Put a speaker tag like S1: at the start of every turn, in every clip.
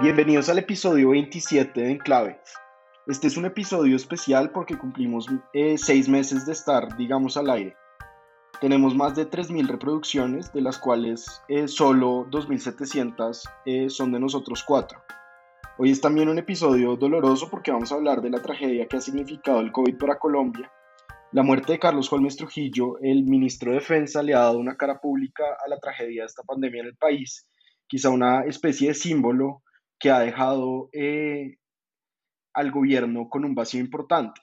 S1: Bienvenidos al episodio 27 de Enclave. Este es un episodio especial porque cumplimos eh, seis meses de estar, digamos, al aire. Tenemos más de 3.000 reproducciones, de las cuales eh, solo 2.700 eh, son de nosotros cuatro. Hoy es también un episodio doloroso porque vamos a hablar de la tragedia que ha significado el COVID para Colombia. La muerte de Carlos Holmes Trujillo, el ministro de Defensa, le ha dado una cara pública a la tragedia de esta pandemia en el país, quizá una especie de símbolo que ha dejado eh, al gobierno con un vacío importante.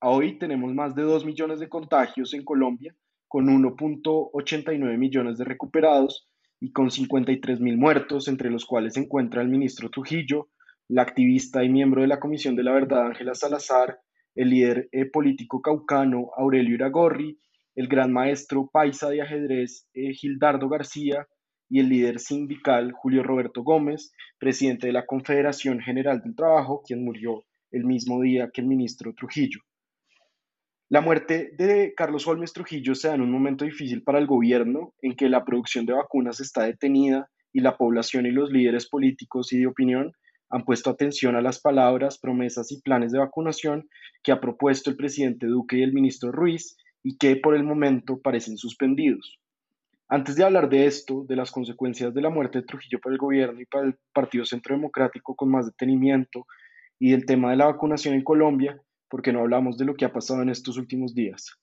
S1: Hoy tenemos más de 2 millones de contagios en Colombia, con 1.89 millones de recuperados y con 53 mil muertos, entre los cuales se encuentra el ministro Trujillo, la activista y miembro de la Comisión de la Verdad Ángela Salazar, el líder eh, político caucano Aurelio Iragorri, el gran maestro paisa de ajedrez eh, Gildardo García, y el líder sindical Julio Roberto Gómez, presidente de la Confederación General del Trabajo, quien murió el mismo día que el ministro Trujillo. La muerte de Carlos Holmes Trujillo se da en un momento difícil para el gobierno, en que la producción de vacunas está detenida y la población y los líderes políticos y de opinión han puesto atención a las palabras, promesas y planes de vacunación que ha propuesto el presidente Duque y el ministro Ruiz y que por el momento parecen suspendidos. Antes de hablar de esto, de las consecuencias de la muerte de Trujillo para el gobierno y para el Partido Centro Democrático con más detenimiento y del tema de la vacunación en Colombia, porque no hablamos de lo que ha pasado en estos últimos días?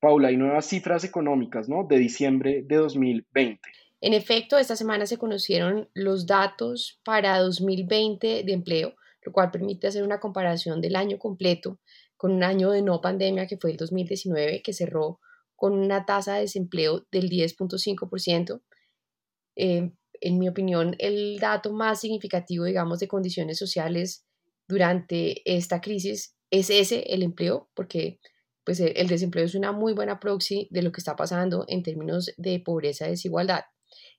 S1: Paula, hay nuevas cifras económicas, ¿no? De diciembre de 2020.
S2: En efecto, esta semana se conocieron los datos para 2020 de empleo, lo cual permite hacer una comparación del año completo con un año de no pandemia que fue el 2019, que cerró con una tasa de desempleo del 10.5%. Eh, en mi opinión, el dato más significativo, digamos, de condiciones sociales durante esta crisis es ese, el empleo, porque pues, el desempleo es una muy buena proxy de lo que está pasando en términos de pobreza y desigualdad.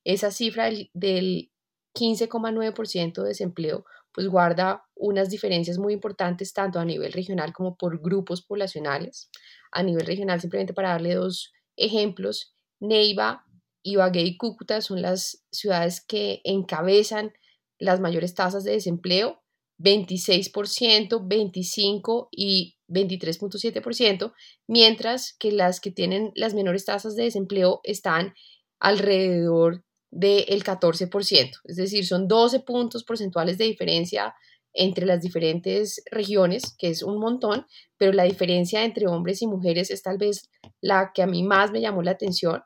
S2: Esa cifra del 15,9% de desempleo pues guarda unas diferencias muy importantes tanto a nivel regional como por grupos poblacionales. A nivel regional, simplemente para darle dos ejemplos, Neiva, Ibagué y Cúcuta son las ciudades que encabezan las mayores tasas de desempleo, 26%, 25% y 23.7%, mientras que las que tienen las menores tasas de desempleo están alrededor del 14%, es decir, son 12 puntos porcentuales de diferencia entre las diferentes regiones, que es un montón, pero la diferencia entre hombres y mujeres es tal vez la que a mí más me llamó la atención,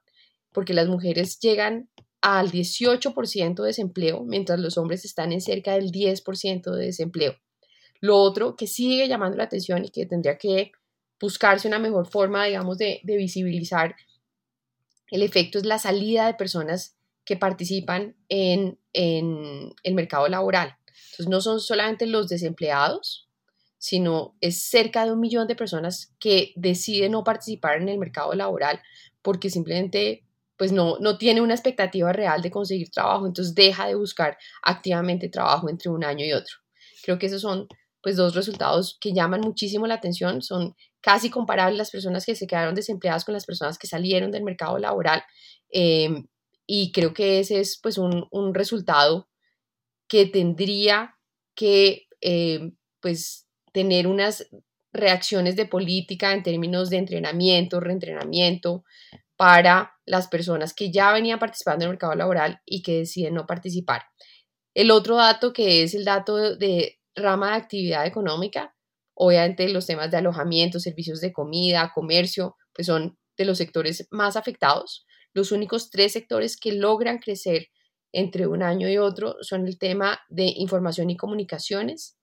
S2: porque las mujeres llegan al 18% de desempleo, mientras los hombres están en cerca del 10% de desempleo. Lo otro que sigue llamando la atención y que tendría que buscarse una mejor forma, digamos, de, de visibilizar el efecto es la salida de personas que participan en, el mercado laboral. Entonces, no son solamente los desempleados, sino es cerca de un millón de personas que deciden no participar en el mercado laboral porque simplemente pues no, no tiene una expectativa real de conseguir trabajo, entonces deja de buscar activamente trabajo entre un año y otro. Creo que esos son pues dos resultados que llaman muchísimo la atención, son casi comparables las personas que se quedaron desempleadas con las personas que salieron del mercado laboral. Eh, y creo que ese es pues un, resultado que tendría que eh, pues tener unas reacciones de política en términos de entrenamiento, reentrenamiento para las personas que ya venían participando en el mercado laboral y que deciden no participar. El otro dato que es el dato de rama de actividad económica, obviamente los temas de alojamiento, servicios de comida, comercio, pues son de los sectores más afectados. Los únicos tres sectores que logran crecer entre un año y otro son el tema de información y comunicaciones,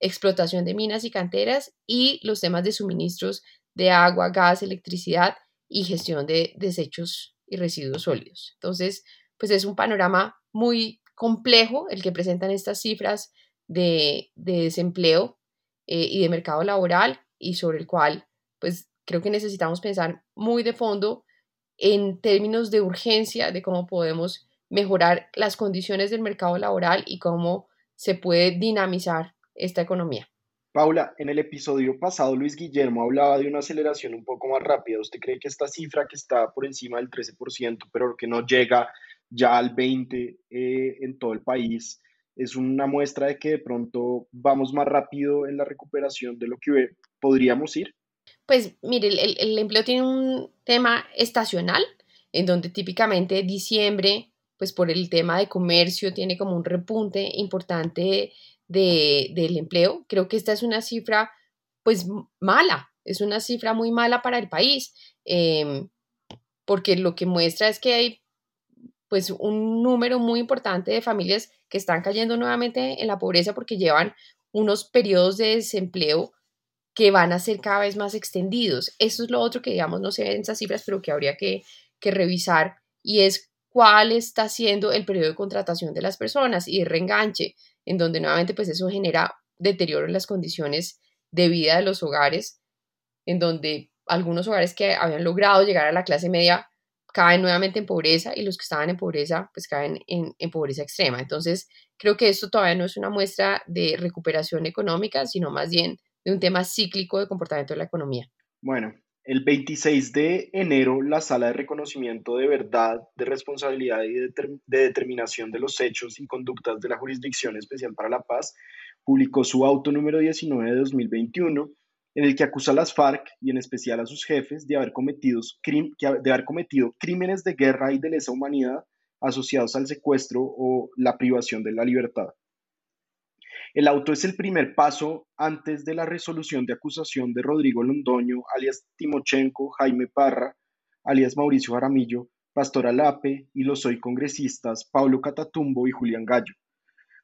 S2: explotación de minas y canteras y los temas de suministros de agua, gas, electricidad y gestión de desechos y residuos sólidos. Entonces, pues es un panorama muy complejo el que presentan estas cifras de, desempleo eh, y de mercado laboral y sobre el cual pues creo que necesitamos pensar muy de fondo en términos de urgencia de cómo podemos mejorar las condiciones del mercado laboral y cómo se puede dinamizar esta economía.
S1: Paula, en el episodio pasado Luis Guillermo hablaba de una aceleración un poco más rápida. ¿Usted cree que esta cifra que está por encima del 13%, pero que no llega ya al 20% eh, en todo el país, es una muestra de que de pronto vamos más rápido en la recuperación de lo que podríamos ir?
S2: Pues mire, el, empleo tiene un tema estacional, en donde típicamente diciembre, pues por el tema de comercio, tiene como un repunte importante de, del empleo. Creo que esta es una cifra pues mala, es una cifra muy mala para el país, em, porque lo que muestra es que hay pues un número muy importante de familias que están cayendo nuevamente en la pobreza porque llevan unos periodos de desempleo que van a ser cada vez más extendidos. Eso es lo otro que, digamos, no se ve en esas cifras, pero que habría que, que revisar y es cuál está siendo el periodo de contratación de las personas y de reenganche en donde nuevamente pues eso genera deterioro en las condiciones de vida de los hogares, en donde algunos hogares que habían logrado llegar a la clase media caen nuevamente en pobreza y los que estaban en pobreza pues caen en, en pobreza extrema. Entonces creo que esto todavía no es una muestra de recuperación económica, sino más bien de un tema cíclico de comportamiento de la economía.
S1: Bueno, el 26 de enero, la Sala de Reconocimiento de Verdad, de Responsabilidad y de, Determinación de los Hechos y Conductas de la Jurisdicción Especial para la Paz publicó su auto número 19 de 2021, en el que acusa a las FARC y en especial a sus jefes de haber, cometido crímenes de guerra y de lesa humanidad asociados al secuestro o la privación de la libertad. El auto es el primer paso antes de la resolución de acusación de Rodrigo Londoño, alias Timochenko, Jaime Parra, alias Mauricio Jaramillo, Pastor Alape y los hoy congresistas Pablo Catatumbo y Julián Gallo.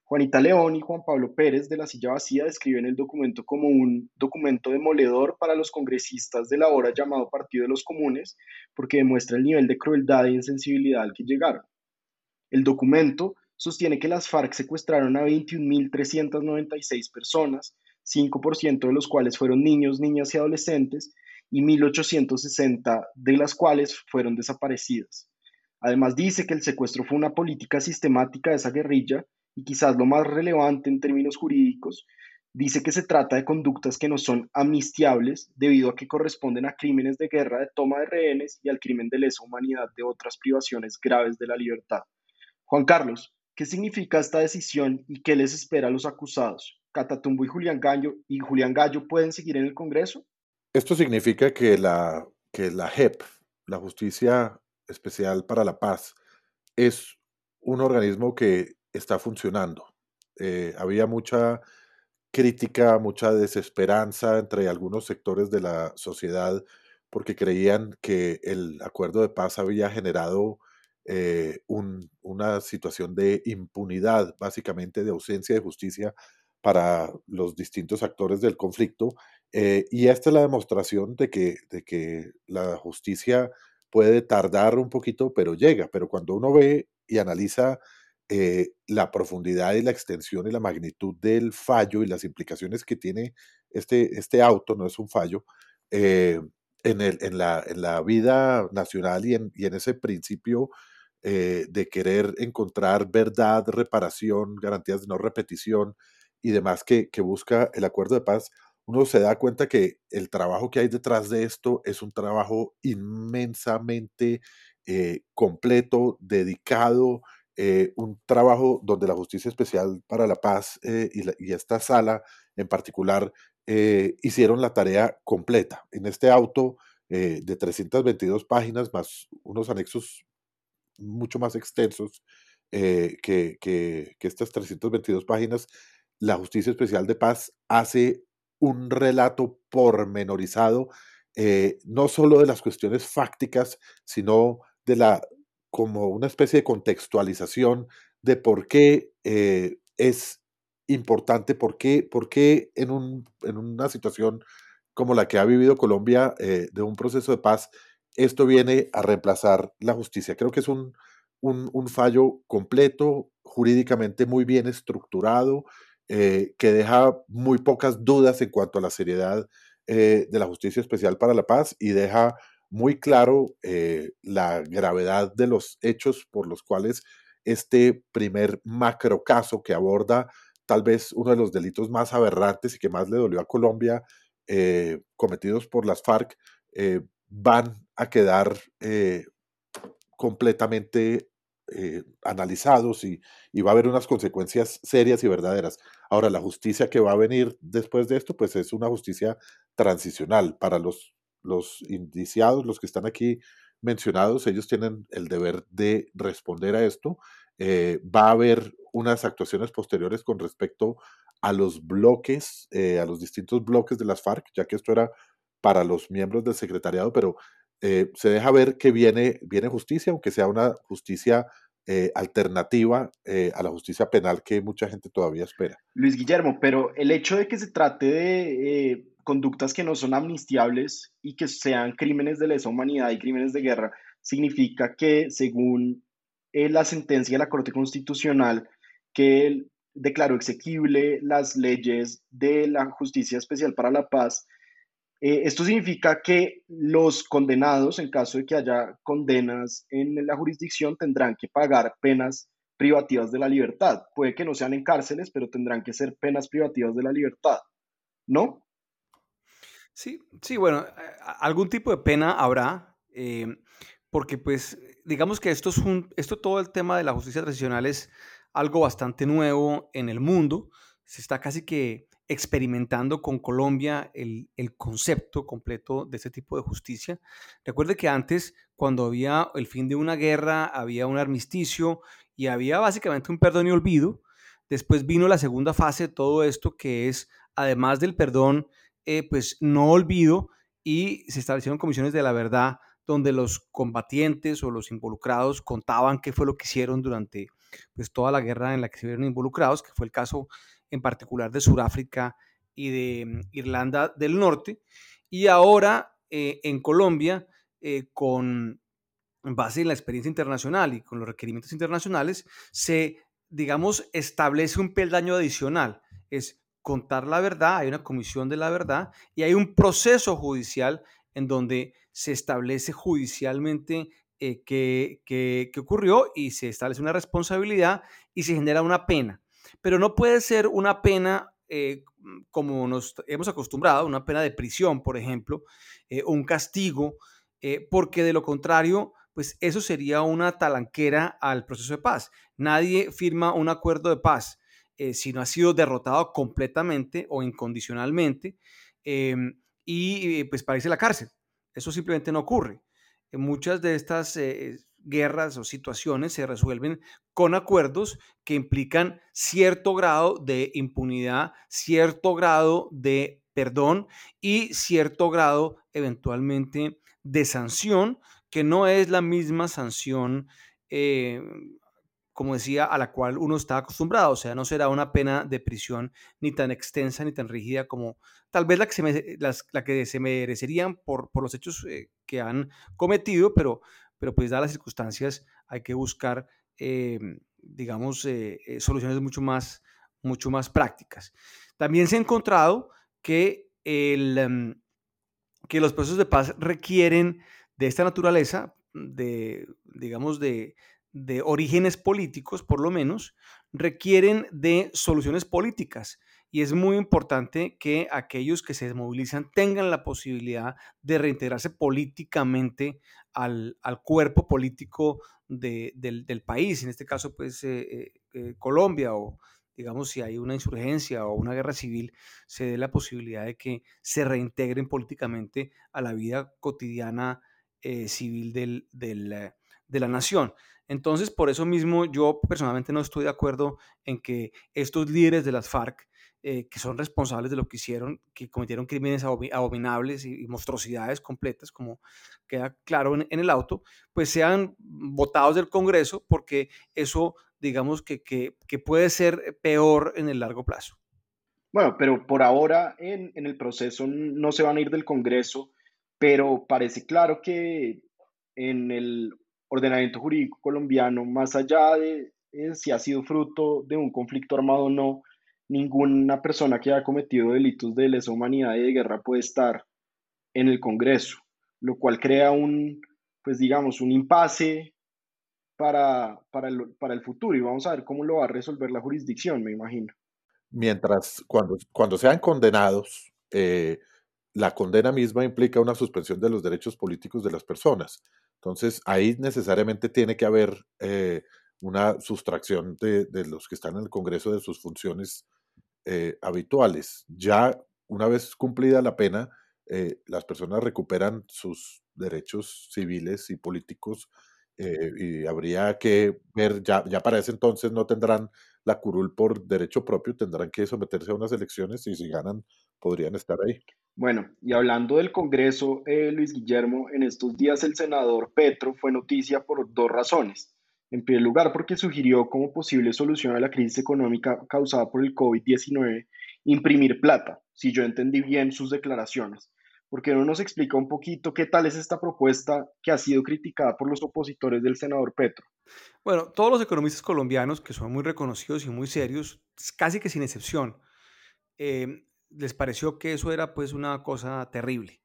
S1: Juanita León y Juan Pablo Pérez de la Silla Vacía describen el documento como un documento demoledor para los congresistas de la hora llamado Partido de los Comunes, porque demuestra el nivel de crueldad e insensibilidad al que llegaron. El documento sostiene que las FARC secuestraron a 21.396 personas, 5% de los cuales fueron niños, niñas y adolescentes, y 1.860 de las cuales fueron desaparecidas. Además dice que el secuestro fue una política sistemática de esa guerrilla y quizás lo más relevante en términos jurídicos, dice que se trata de conductas que no son amnistiables debido a que corresponden a crímenes de guerra de toma de rehenes y al crimen de lesa humanidad de otras privaciones graves de la libertad. Juan Carlos, ¿Qué significa esta decisión y qué les espera a los acusados? ¿Catatumbo y Julián Gallo, y Julián Gallo pueden seguir en el Congreso?
S3: Esto significa que la, que la JEP, la Justicia Especial para la Paz, es un organismo que está funcionando. Eh, había mucha crítica, mucha desesperanza entre algunos sectores de la sociedad porque creían que el acuerdo de paz había generado eh, una situación de impunidad, básicamente de ausencia de justicia para los distintos actores del conflicto. Eh, y esta es la demostración de que, de que la justicia puede tardar un poquito, pero llega. Pero cuando uno ve y analiza eh, la profundidad y la extensión y la magnitud del fallo y las implicaciones que tiene este, este auto, no es un fallo, en, el, en, la, en, la, vida nacional y en, y en ese principio eh, de querer encontrar verdad, reparación, garantías de no repetición y demás que, busca el acuerdo de paz, uno se da cuenta que el trabajo que hay detrás de esto es un trabajo inmensamente eh, completo, dedicado, eh, un trabajo donde la Justicia Especial para la Paz y, y, esta sala en particular hicieron la tarea completa. En este auto de 322 páginas más unos anexos mucho más extensos eh, que, que, estas 322 páginas, la Justicia Especial de Paz hace un relato pormenorizado, eh, no solo de las cuestiones fácticas, sino de la como una especie de contextualización de por qué eh, es importante, por qué, por qué en, un, en, una situación como la que ha vivido Colombia de un proceso de paz esto viene a reemplazar la justicia. Creo que es un un, fallo completo, jurídicamente muy bien estructurado, eh, que deja muy pocas dudas en cuanto a la seriedad eh, de la justicia especial para la paz y deja muy claro eh, la gravedad de los hechos por los cuales este primer macro caso que aborda tal vez uno de los delitos más aberrantes y que más le dolió a Colombia cometidos por las FARC van a quedar completamente eh, analizados y, va a haber unas consecuencias serias y verdaderas. Ahora, la justicia que va a venir después de esto, pues es una justicia transicional. Para los, los indiciados, los que están aquí mencionados, ellos tienen el deber de responder a esto. Eh, va a haber unas actuaciones posteriores con respecto a los bloques, eh, a los distintos bloques de las FARC, ya que esto era para los miembros del secretariado, pero eh, se deja ver que viene, viene justicia, aunque sea una justicia eh, alternativa eh, a la justicia penal que mucha gente todavía espera.
S1: Luis Guillermo, pero el hecho de que se trate de conductas que no son amnistiables y que sean crímenes de lesa humanidad y crímenes de guerra, significa que según la sentencia de la Corte Constitucional, que declaró exequible las leyes de la Justicia Especial para la Paz, eh, esto significa que los condenados, en caso de que haya condenas en la jurisdicción, tendrán que pagar penas privativas de la libertad. Puede que no sean en cárceles, pero tendrán que ser penas privativas de la libertad, ¿no?
S4: Sí, sí, bueno, algún tipo de pena habrá, eh, porque pues digamos que esto es un, esto todo el tema de la justicia tradicional es algo bastante nuevo en el mundo. Se está casi que experimentando con Colombia el, concepto completo de este tipo de justicia. Recuerde que antes, cuando había el fin de una guerra, había un armisticio y había básicamente un perdón y olvido. Después vino la segunda fase de todo esto, que es, además del perdón, eh, pues no olvido, y se establecieron comisiones de la verdad donde los combatientes o los involucrados contaban qué fue lo que hicieron durante pues, toda la guerra en la que se vieron involucrados, que fue el caso en particular de Sudáfrica y de mm, Irlanda del Norte. Y ahora eh, en Colombia, eh, con base en la experiencia internacional y con los requerimientos internacionales, se, digamos, establece un peldaño adicional. Es contar la verdad, hay una comisión de la verdad y hay un proceso judicial en donde se establece judicialmente eh, qué, ocurrió y se establece una responsabilidad y se genera una pena pero no puede ser una pena eh, como nos hemos acostumbrado, una pena de prisión, por ejemplo, eh, un castigo, eh, porque de lo contrario, pues eso sería una talanquera al proceso de paz. Nadie firma un acuerdo de paz si no ha sido derrotado completamente o incondicionalmente em, y pues a la cárcel. Eso simplemente no ocurre. Muchas de estas guerras o situaciones se resuelven con acuerdos que implican cierto grado de impunidad, cierto grado de perdón y cierto grado eventualmente de sanción, que no es la misma sanción, eh, como decía, a la cual uno está acostumbrado. O sea, no será una pena de prisión ni tan extensa ni tan rígida como tal vez la que se, la que se merecerían por, por los hechos eh, que han cometido, pero pero pues dadas las circunstancias hay que buscar, eh, digamos, eh, eh, soluciones mucho más, mucho más prácticas. También se ha encontrado que, el, em, que los procesos de paz requieren de esta naturaleza, de, digamos, de, de orígenes políticos, por lo menos, requieren de soluciones políticas y es muy importante que aquellos que se desmovilizan tengan la posibilidad de reintegrarse políticamente al, cuerpo político del, país, en este caso pues eh, eh, eh, Colombia o digamos si hay una insurgencia o una guerra civil, se dé la posibilidad de que se reintegren políticamente a la vida cotidiana civil de la nación. Entonces, por eso mismo yo personalmente no estoy de acuerdo en que estos líderes de las FARC eh, que son responsables de lo que hicieron, que cometieron crímenes abominables y, monstruosidades completas, como queda claro en, el auto, pues sean votados del Congreso, porque eso, digamos, que, que, que, puede ser peor en el largo plazo.
S1: Bueno, pero por ahora en, en el proceso no se van a ir del Congreso, pero parece claro que en el ordenamiento jurídico colombiano, más allá de eh, si ha sido fruto de un conflicto armado o no, ninguna persona que haya cometido delitos de lesa humanidad y de guerra puede estar en el Congreso, lo cual crea un, pues digamos, un impasse para, para, el, para el futuro y vamos a ver cómo lo va a resolver la jurisdicción, me imagino.
S3: Mientras, cuando, cuando sean condenados, eh, la condena misma implica una suspensión de los derechos políticos de las personas. Entonces, ahí necesariamente tiene que haber eh, una sustracción de, los que están en el Congreso de sus funciones eh, habituales. Ya una vez cumplida la pena, eh, las personas recuperan sus derechos civiles y políticos y habría que ver, ya, ya para ese entonces no tendrán la curul por derecho propio, tendrán que someterse a unas elecciones y si ganan podrían estar ahí.
S1: Bueno, y hablando del Congreso, eh, Luis Guillermo, en estos días el senador Petro fue noticia por dos razones. En primer lugar, porque sugirió como posible solución a la crisis económica causada por el COVID-19 imprimir plata, si yo entendí bien sus declaraciones. ¿Por qué no nos explica un poquito qué tal es esta propuesta que ha sido criticada por los opositores del senador Petro?
S4: Bueno, todos los economistas colombianos, que son muy reconocidos y muy serios, casi que sin excepción, eh, les pareció que eso era pues una cosa terrible.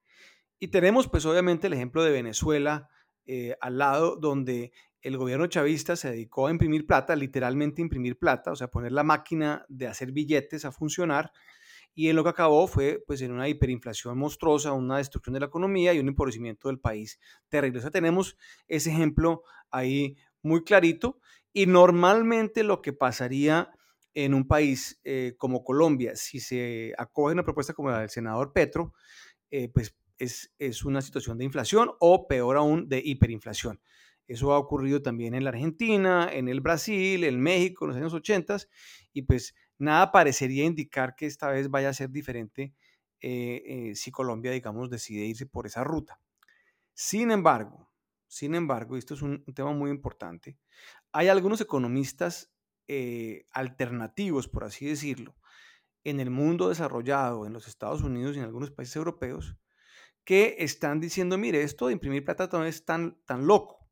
S4: Y tenemos pues obviamente el ejemplo de Venezuela eh, al lado donde el gobierno chavista se dedicó a imprimir plata, literalmente imprimir plata, o sea, poner la máquina de hacer billetes a funcionar y en lo que acabó fue pues en una hiperinflación monstruosa, una destrucción de la economía y un empobrecimiento del país terrible. O sea, tenemos ese ejemplo ahí muy clarito y normalmente lo que pasaría en un país eh, como Colombia, si se acoge una propuesta como la del senador Petro, eh, pues es, es, una situación de inflación o peor aún de hiperinflación. Eso ha ocurrido también en la Argentina, en el Brasil, en México en los años 80 y pues nada parecería indicar que esta vez vaya a ser diferente eh, si Colombia, digamos, decide irse por esa ruta. Sin embargo, sin embargo, y esto es un tema muy importante, hay algunos economistas eh, alternativos, por así decirlo, en el mundo desarrollado, en los Estados Unidos y en algunos países europeos, que están diciendo, mire, esto de imprimir plata no es tan, tan loco.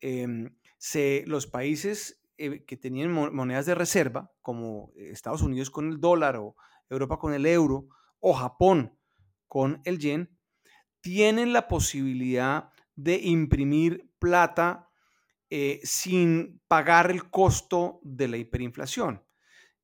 S4: Em, se, los países eh, que tenían monedas de reserva, como Estados Unidos con el dólar o Europa con el euro o Japón con el yen, tienen la posibilidad de imprimir plata eh, sin pagar el costo de la hiperinflación.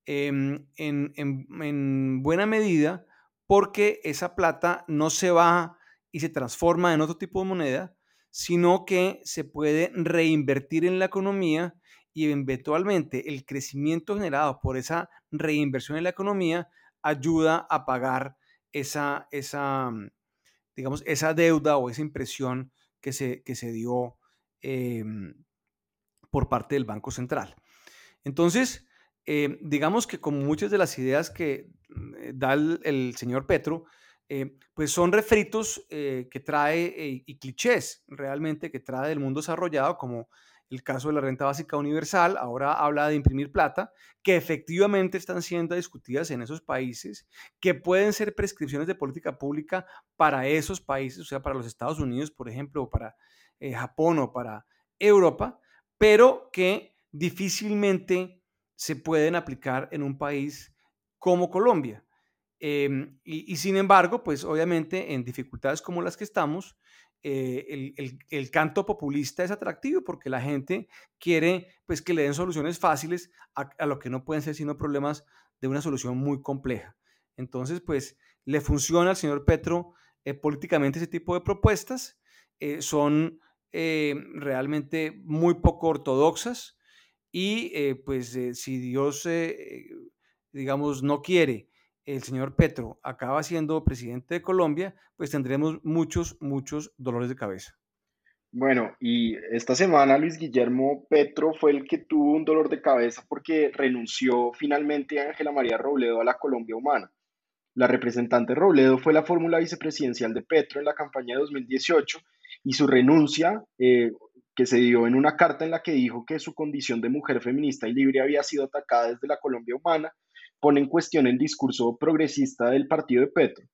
S4: Em, en, buena medida porque esa plata no se va y se transforma en otro tipo de moneda, sino que se puede reinvertir en la economía y eventualmente el crecimiento generado por esa reinversión en la economía ayuda a pagar esa, esa digamos, esa deuda o esa impresión que se, que se dio em, por parte del Banco Central. Entonces, eh, digamos que como muchas de las ideas que eh, da el, señor Petro, eh, pues son refritos que trae y clichés realmente que trae del mundo desarrollado, como el caso de la renta básica universal, ahora habla de imprimir plata, que efectivamente están siendo discutidas en esos países, que pueden ser prescripciones de política pública para esos países, o sea, para los Estados Unidos, por ejemplo, o para Japón o para Europa, pero que difícilmente se pueden aplicar en un país como Colombia. Em, y, sin embargo, pues obviamente en dificultades como las que estamos, eh, el, canto populista es atractivo porque la gente quiere pues que le den soluciones fáciles a, lo que no pueden ser sino problemas de una solución muy compleja. Entonces, pues le funciona al señor Petro eh, políticamente ese tipo de propuestas. Eh, son realmente muy poco ortodoxas y pues si Dios, digamos, no quiere, el señor Petro acaba siendo presidente de Colombia, pues tendremos muchos, muchos dolores de cabeza.
S1: Bueno, y esta semana Luis Guillermo Petro fue el que tuvo un dolor de cabeza porque renunció finalmente a Ángela María Robledo a la Colombia Humana. La representante Robledo fue la fórmula vicepresidencial de Petro en la campaña de 2018 y su renuncia, eh, que se dio en una carta en la que dijo que su condición de mujer feminista y libre había sido atacada desde la Colombia humana, pone en cuestión el discurso progresista del partido de Petro.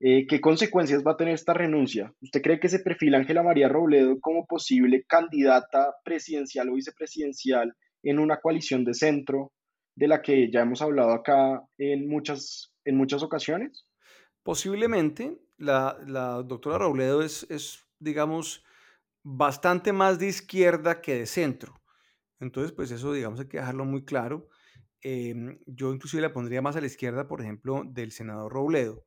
S1: Eh, ¿Qué consecuencias va a tener esta renuncia? ¿Usted cree que se perfila Ángela María Robledo como posible candidata presidencial o vicepresidencial en una coalición de centro de la que ya hemos hablado acá en muchas, en muchas ocasiones?
S4: Posiblemente la, doctora Robledo es, es, digamos, bastante más de izquierda que de centro. Entonces, pues eso, digamos, hay que dejarlo muy claro. Em, yo inclusive la pondría más a la izquierda, por ejemplo, del senador Robledo.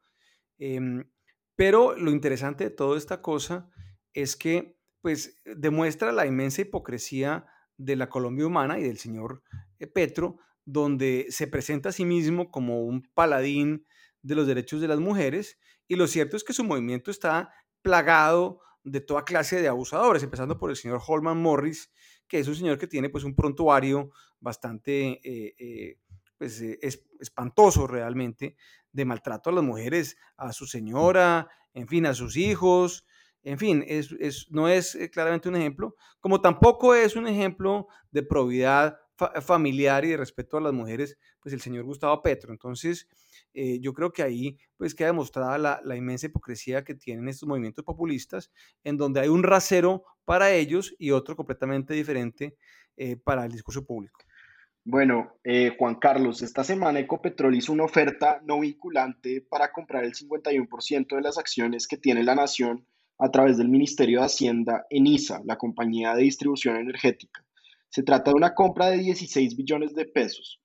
S4: Em, pero lo interesante de toda esta cosa es que, pues, demuestra la inmensa hipocresía de la Colombia humana y del señor eh, Petro, donde se presenta a sí mismo como un paladín de los derechos de las mujeres, y lo cierto es que su movimiento está plagado de toda clase de abusadores, empezando por el señor Holman Morris, que es un señor que tiene pues un prontuario bastante eh, eh, pues, espantoso realmente de maltrato a las mujeres, a su señora, en fin, a sus hijos, en fin, es, no es eh, claramente un ejemplo, como tampoco es un ejemplo de probidad familiar y de respeto a las mujeres, pues el señor Gustavo Petro. Entonces, eh, yo creo que ahí pues queda demostrada la, inmensa hipocresía que tienen estos movimientos populistas, en donde hay un rasero para ellos y otro completamente diferente eh, para el discurso público.
S1: Bueno, eh, Juan Carlos, esta semana Ecopetrol hizo una oferta no vinculante para comprar el 51% de las acciones que tiene la nación a través del Ministerio de Hacienda en ISA, la compañía de distribución energética. Se trata de una compra de 16 billones de pesos.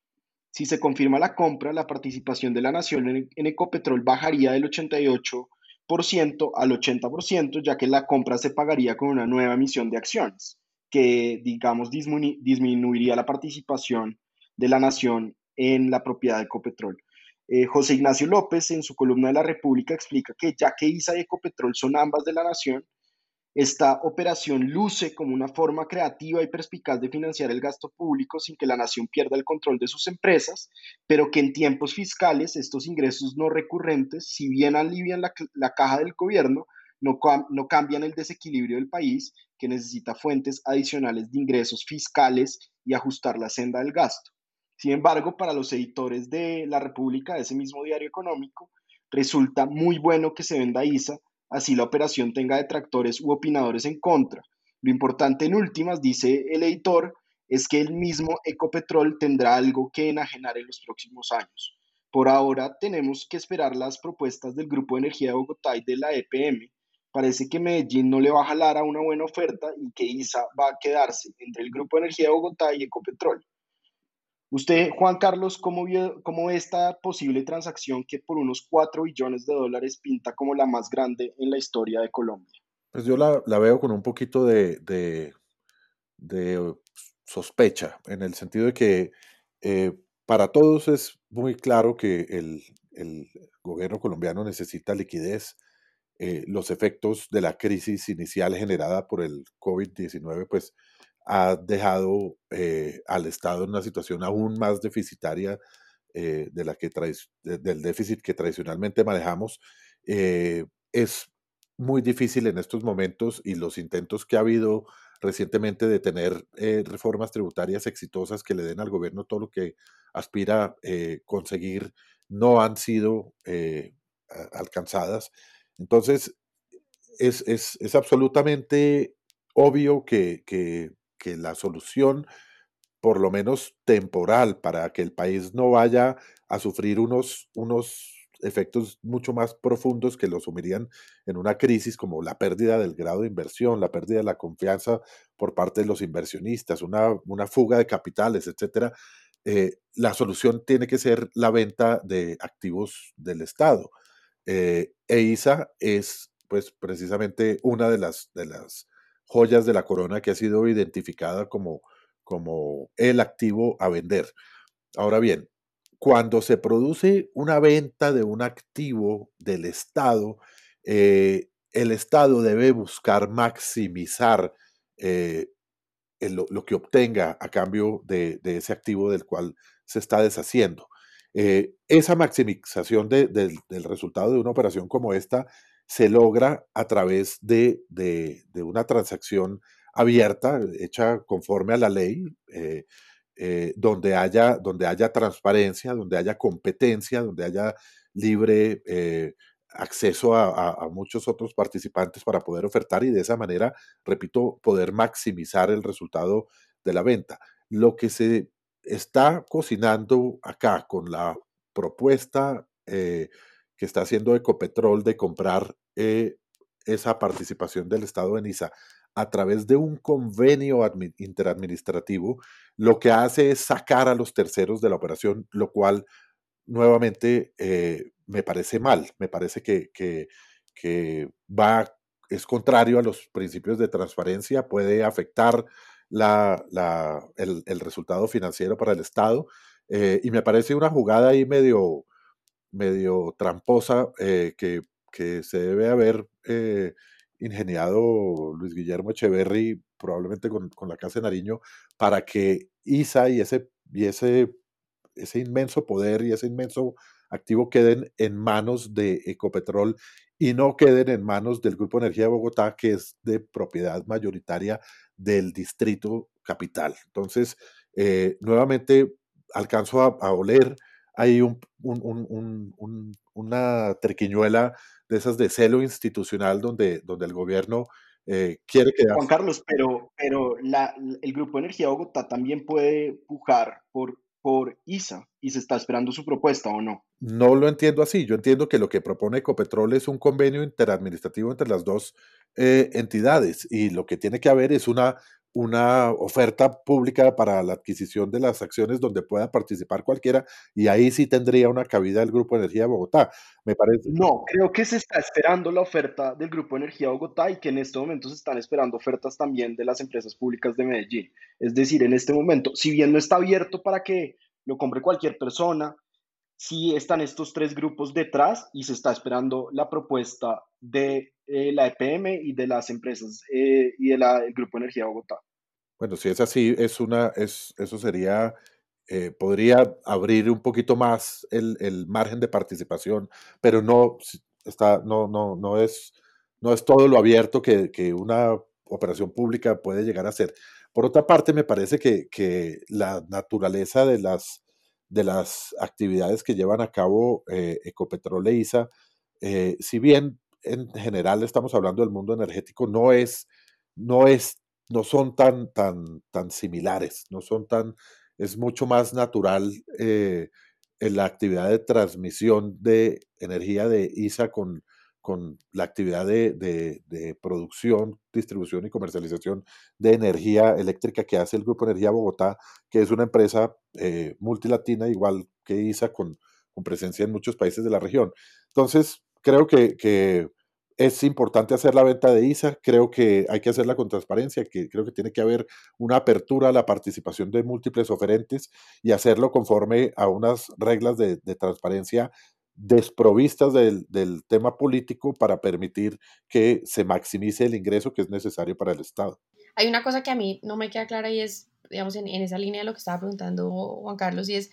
S1: Si se confirma la compra, la participación de la nación en, Ecopetrol bajaría del 88% al 80%, ya que la compra se pagaría con una nueva emisión de acciones que, digamos, disminuiría la participación de la nación en la propiedad de Ecopetrol. Eh, José Ignacio López, en su columna de la República, explica que ya que ISA y Ecopetrol son ambas de la nación, esta operación luce como una forma creativa y perspicaz de financiar el gasto público sin que la nación pierda el control de sus empresas, pero que en tiempos fiscales estos ingresos no recurrentes, si bien alivian la, la caja del gobierno, no, no cambian el desequilibrio del país que necesita fuentes adicionales de ingresos fiscales y ajustar la senda del gasto. Sin embargo, para los editores de La República, de ese mismo diario económico, resulta muy bueno que se venda ISA, así la operación tenga detractores u opinadores en contra. Lo importante en últimas, dice el editor, es que el mismo Ecopetrol tendrá algo que enajenar en los próximos años. Por ahora tenemos que esperar las propuestas del Grupo de Energía de Bogotá y de la EPM, parece que Medellín no le va a jalar a una buena oferta y que ISA va a quedarse entre el Grupo de Energía de Bogotá y Ecopetrol. Usted, Juan Carlos, ¿cómo ve, esta posible transacción que por unos 4 billones de dólares pinta como la más grande en la historia de Colombia?
S3: Pues yo la, veo con un poquito de, de, sospecha, en el sentido de que eh, para todos es muy claro que el, el gobierno colombiano necesita liquidez, eh, los efectos de la crisis inicial generada por el COVID-19, pues ha dejado eh, al Estado en una situación aún más deficitaria eh, de la que del déficit que tradicionalmente manejamos. es muy difícil en estos momentos y los intentos que ha habido recientemente de tener reformas tributarias exitosas que le den al gobierno todo lo que aspira conseguir no han sido alcanzadas entonces, es, absolutamente obvio que, la solución, por lo menos temporal, para que el país no vaya a sufrir unos, unos efectos mucho más profundos que lo sumirían en una crisis como la pérdida del grado de inversión, la pérdida de la confianza por parte de los inversionistas, una, fuga de capitales, etcétera. Eh, la solución tiene que ser la venta de activos del Estado. Eh, EISA es pues precisamente una de las, de las joyas de la corona que ha sido identificada como, como el activo a vender. Ahora bien, cuando se produce una venta de un activo del Estado, eh, el Estado debe buscar maximizar eh, lo, que obtenga a cambio de, ese activo del cual se está deshaciendo. Eh, esa maximización del resultado de una operación como esta se logra a través de, una transacción abierta, hecha conforme a la ley, eh, eh, donde, haya, donde haya transparencia, donde haya competencia, donde haya libre acceso a, muchos otros participantes para poder ofertar y de esa manera, repito, poder maximizar el resultado de la venta. Lo que se está cocinando acá con la propuesta eh, que está haciendo Ecopetrol de comprar eh, esa participación del Estado de Niza a través de un convenio interadministrativo, lo que hace es sacar a los terceros de la operación, lo cual nuevamente eh, me parece mal, me parece que, va, es contrario a los principios de transparencia, puede afectar la, el, resultado financiero para el Estado eh, y me parece una jugada ahí medio, medio tramposa eh, que, se debe haber ingeniado Luis Guillermo Echeverry, probablemente con, la Casa de Nariño, para que ISA y ese, y ese, ese inmenso poder y ese inmenso activo queden en manos de Ecopetrol y no queden en manos del Grupo Energía de Bogotá, que es de propiedad mayoritaria del Distrito Capital. Entonces, eh, nuevamente alcanzo a, oler ahí un, una triquiñuela de esas de celo institucional donde, donde el gobierno eh, quiere que...
S1: Juan Carlos, pero, pero la, el Grupo Energía Bogotá también puede pujar por, por ISA y se está esperando su propuesta o no.
S3: No lo entiendo así. Yo entiendo que lo que propone Ecopetrol es un convenio interadministrativo entre las dos eh, entidades y lo que tiene que haber es una una oferta pública para la adquisición de las acciones donde pueda participar cualquiera y ahí sí tendría una cabida el Grupo Energía Bogotá, me parece.
S1: No, creo que se está esperando la oferta del Grupo Energía Bogotá y que en este momento se están esperando ofertas también de las empresas públicas de Medellín. Es decir, en este momento, si bien no está abierto para que lo compre cualquier persona, sí están estos tres grupos detrás y se está esperando la propuesta de eh, la EPM y de las empresas eh, y del Grupo Energía Bogotá.
S3: Bueno, si es así, es una, es, eso sería, eh, podría abrir un poquito más el, el, margen de participación, pero no, está, no, no, no, es, no es todo lo abierto que, que una operación pública puede llegar a ser. Por otra parte, me parece que, que la naturaleza de las de las actividades que llevan a cabo eh, Ecopetrol e ISA, eh, si bien en general estamos hablando del mundo energético, no es, no es, no son tan, tan, tan similares, no son tan, es mucho más natural eh, en la actividad de transmisión de energía de ISA con, con la actividad de, producción, distribución y comercialización de energía eléctrica que hace el Grupo Energía Bogotá, que es una empresa eh, multilatina, igual que ISA, con, presencia en muchos países de la región. Entonces, creo que, es importante hacer la venta de ISA, creo que hay que hacerla con transparencia, que creo que tiene que haber una apertura a la participación de múltiples oferentes y hacerlo conforme a unas reglas de, de transparencia desprovistas del, tema político para permitir que se maximice el ingreso que es necesario para el Estado.
S2: Hay una cosa que a mí no me queda clara y es, digamos, en, esa línea de lo que estaba preguntando Juan Carlos, y es,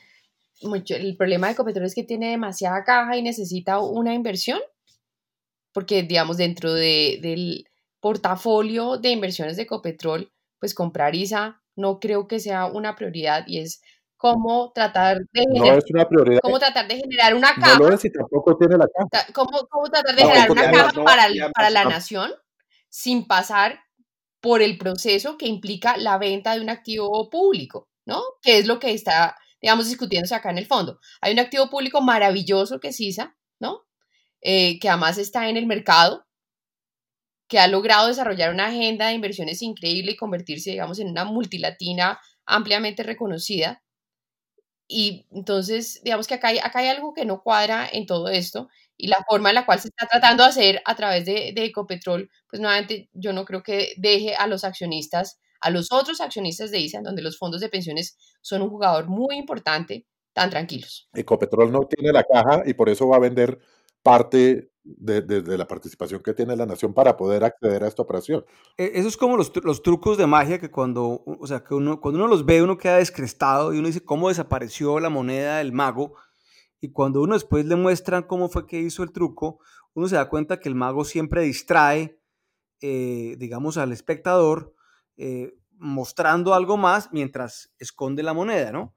S2: mucho, el problema de Ecopetrol es que tiene demasiada caja y necesita una inversión, porque, digamos, dentro de, del portafolio de inversiones de Ecopetrol, pues comprar ISA no creo que sea una prioridad y es cómo tratar de
S3: generar, una prioridad.
S2: cómo tratar de generar una caja.
S3: No lo es y tampoco tiene la
S2: caja. Cómo, cómo tratar de generar una caja para, para la nación sin pasar por el proceso que implica la venta de un activo público, ¿no? Que es lo que está, digamos, discutiéndose acá en el fondo. Hay un activo público maravilloso que es ISA, ¿no? Eh, que además está en el mercado, que ha logrado desarrollar una agenda de inversiones increíble y convertirse, digamos, en una multilatina ampliamente reconocida. Y entonces, digamos que acá hay, acá hay algo que no cuadra en todo esto y la forma en la cual se está tratando de hacer a través de, de Ecopetrol, pues nuevamente yo no creo que deje a los accionistas, a los otros accionistas de ISA, donde los fondos de pensiones son un jugador muy importante, tan tranquilos.
S3: Ecopetrol no tiene la caja y por eso va a vender parte de, la participación que tiene la nación para poder acceder a esta operación.
S4: E, eso es como los, los, trucos de magia que cuando, o sea, que uno, cuando uno los ve uno queda descrestado y uno dice cómo desapareció la moneda del mago y cuando uno después le muestran cómo fue que hizo el truco, uno se da cuenta que el mago siempre distrae, eh, digamos, al espectador eh, mostrando algo más mientras esconde la moneda, ¿no?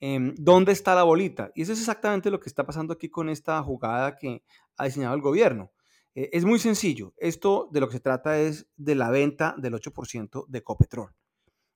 S4: Em, ¿Dónde está la bolita? Y eso es exactamente lo que está pasando aquí con esta jugada que ha diseñado el gobierno. Eh, es muy sencillo. Esto de lo que se trata es de la venta del 8% de Ecopetrol.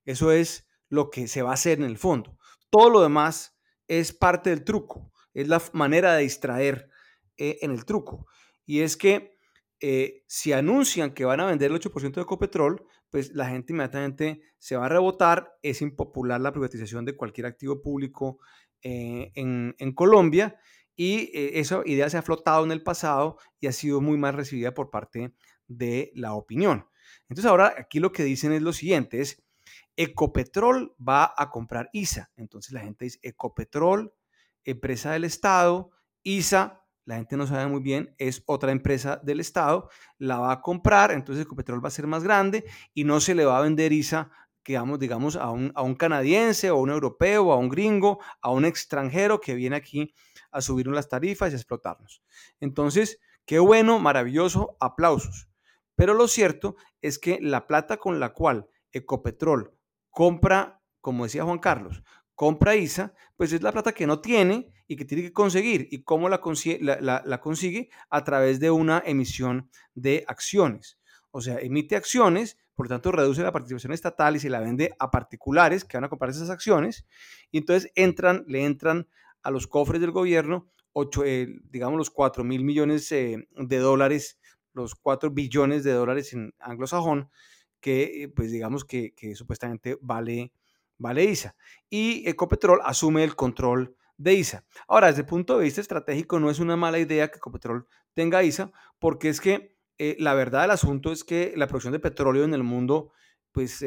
S4: Eso es lo que se va a hacer en el fondo. Todo lo demás es parte del truco, es la manera de distraer eh, en el truco. Y es que eh, si anuncian que van a vender el 8% de Ecopetrol, pues la gente inmediatamente se va a rebotar. Es impopular la privatización de cualquier activo público en, en Colombia y eh, esa idea se ha flotado en el pasado y ha sido muy mal recibida por parte de la opinión. Entonces ahora aquí lo que dicen es lo siguiente, es Ecopetrol va a comprar ISA. Entonces la gente dice Ecopetrol, empresa del Estado, ISA, la gente no sabe muy bien, es otra empresa del Estado, la va a comprar, entonces Ecopetrol va a ser más grande y no se le va a vender ISA digamos, digamos a, un, a un canadiense o un europeo a un gringo, a un extranjero que viene aquí a subir las tarifas y a explotarnos. Entonces, qué bueno, maravilloso, aplausos. Pero lo cierto es que la plata con la cual Ecopetrol compra, como decía Juan Carlos, compra ISA, pues es la plata que no tiene y que tiene que conseguir. ¿Y cómo la, la, consigue? A través de una emisión de acciones. O sea, emite acciones, por lo tanto reduce la participación estatal y se la vende a particulares que van a comprar esas acciones. Y entonces entran, le entran a los cofres del gobierno, eh, digamos los 4 mil millones eh, de dólares, los 4 billones de dólares en anglosajón, que eh, pues digamos que, supuestamente vale, vale ISA. Y Ecopetrol asume el control de ISA. Ahora, desde el punto de vista estratégico, no es una mala idea que Ecopetrol tenga ISA, porque es que la verdad del asunto es que la producción de petróleo en el mundo, pues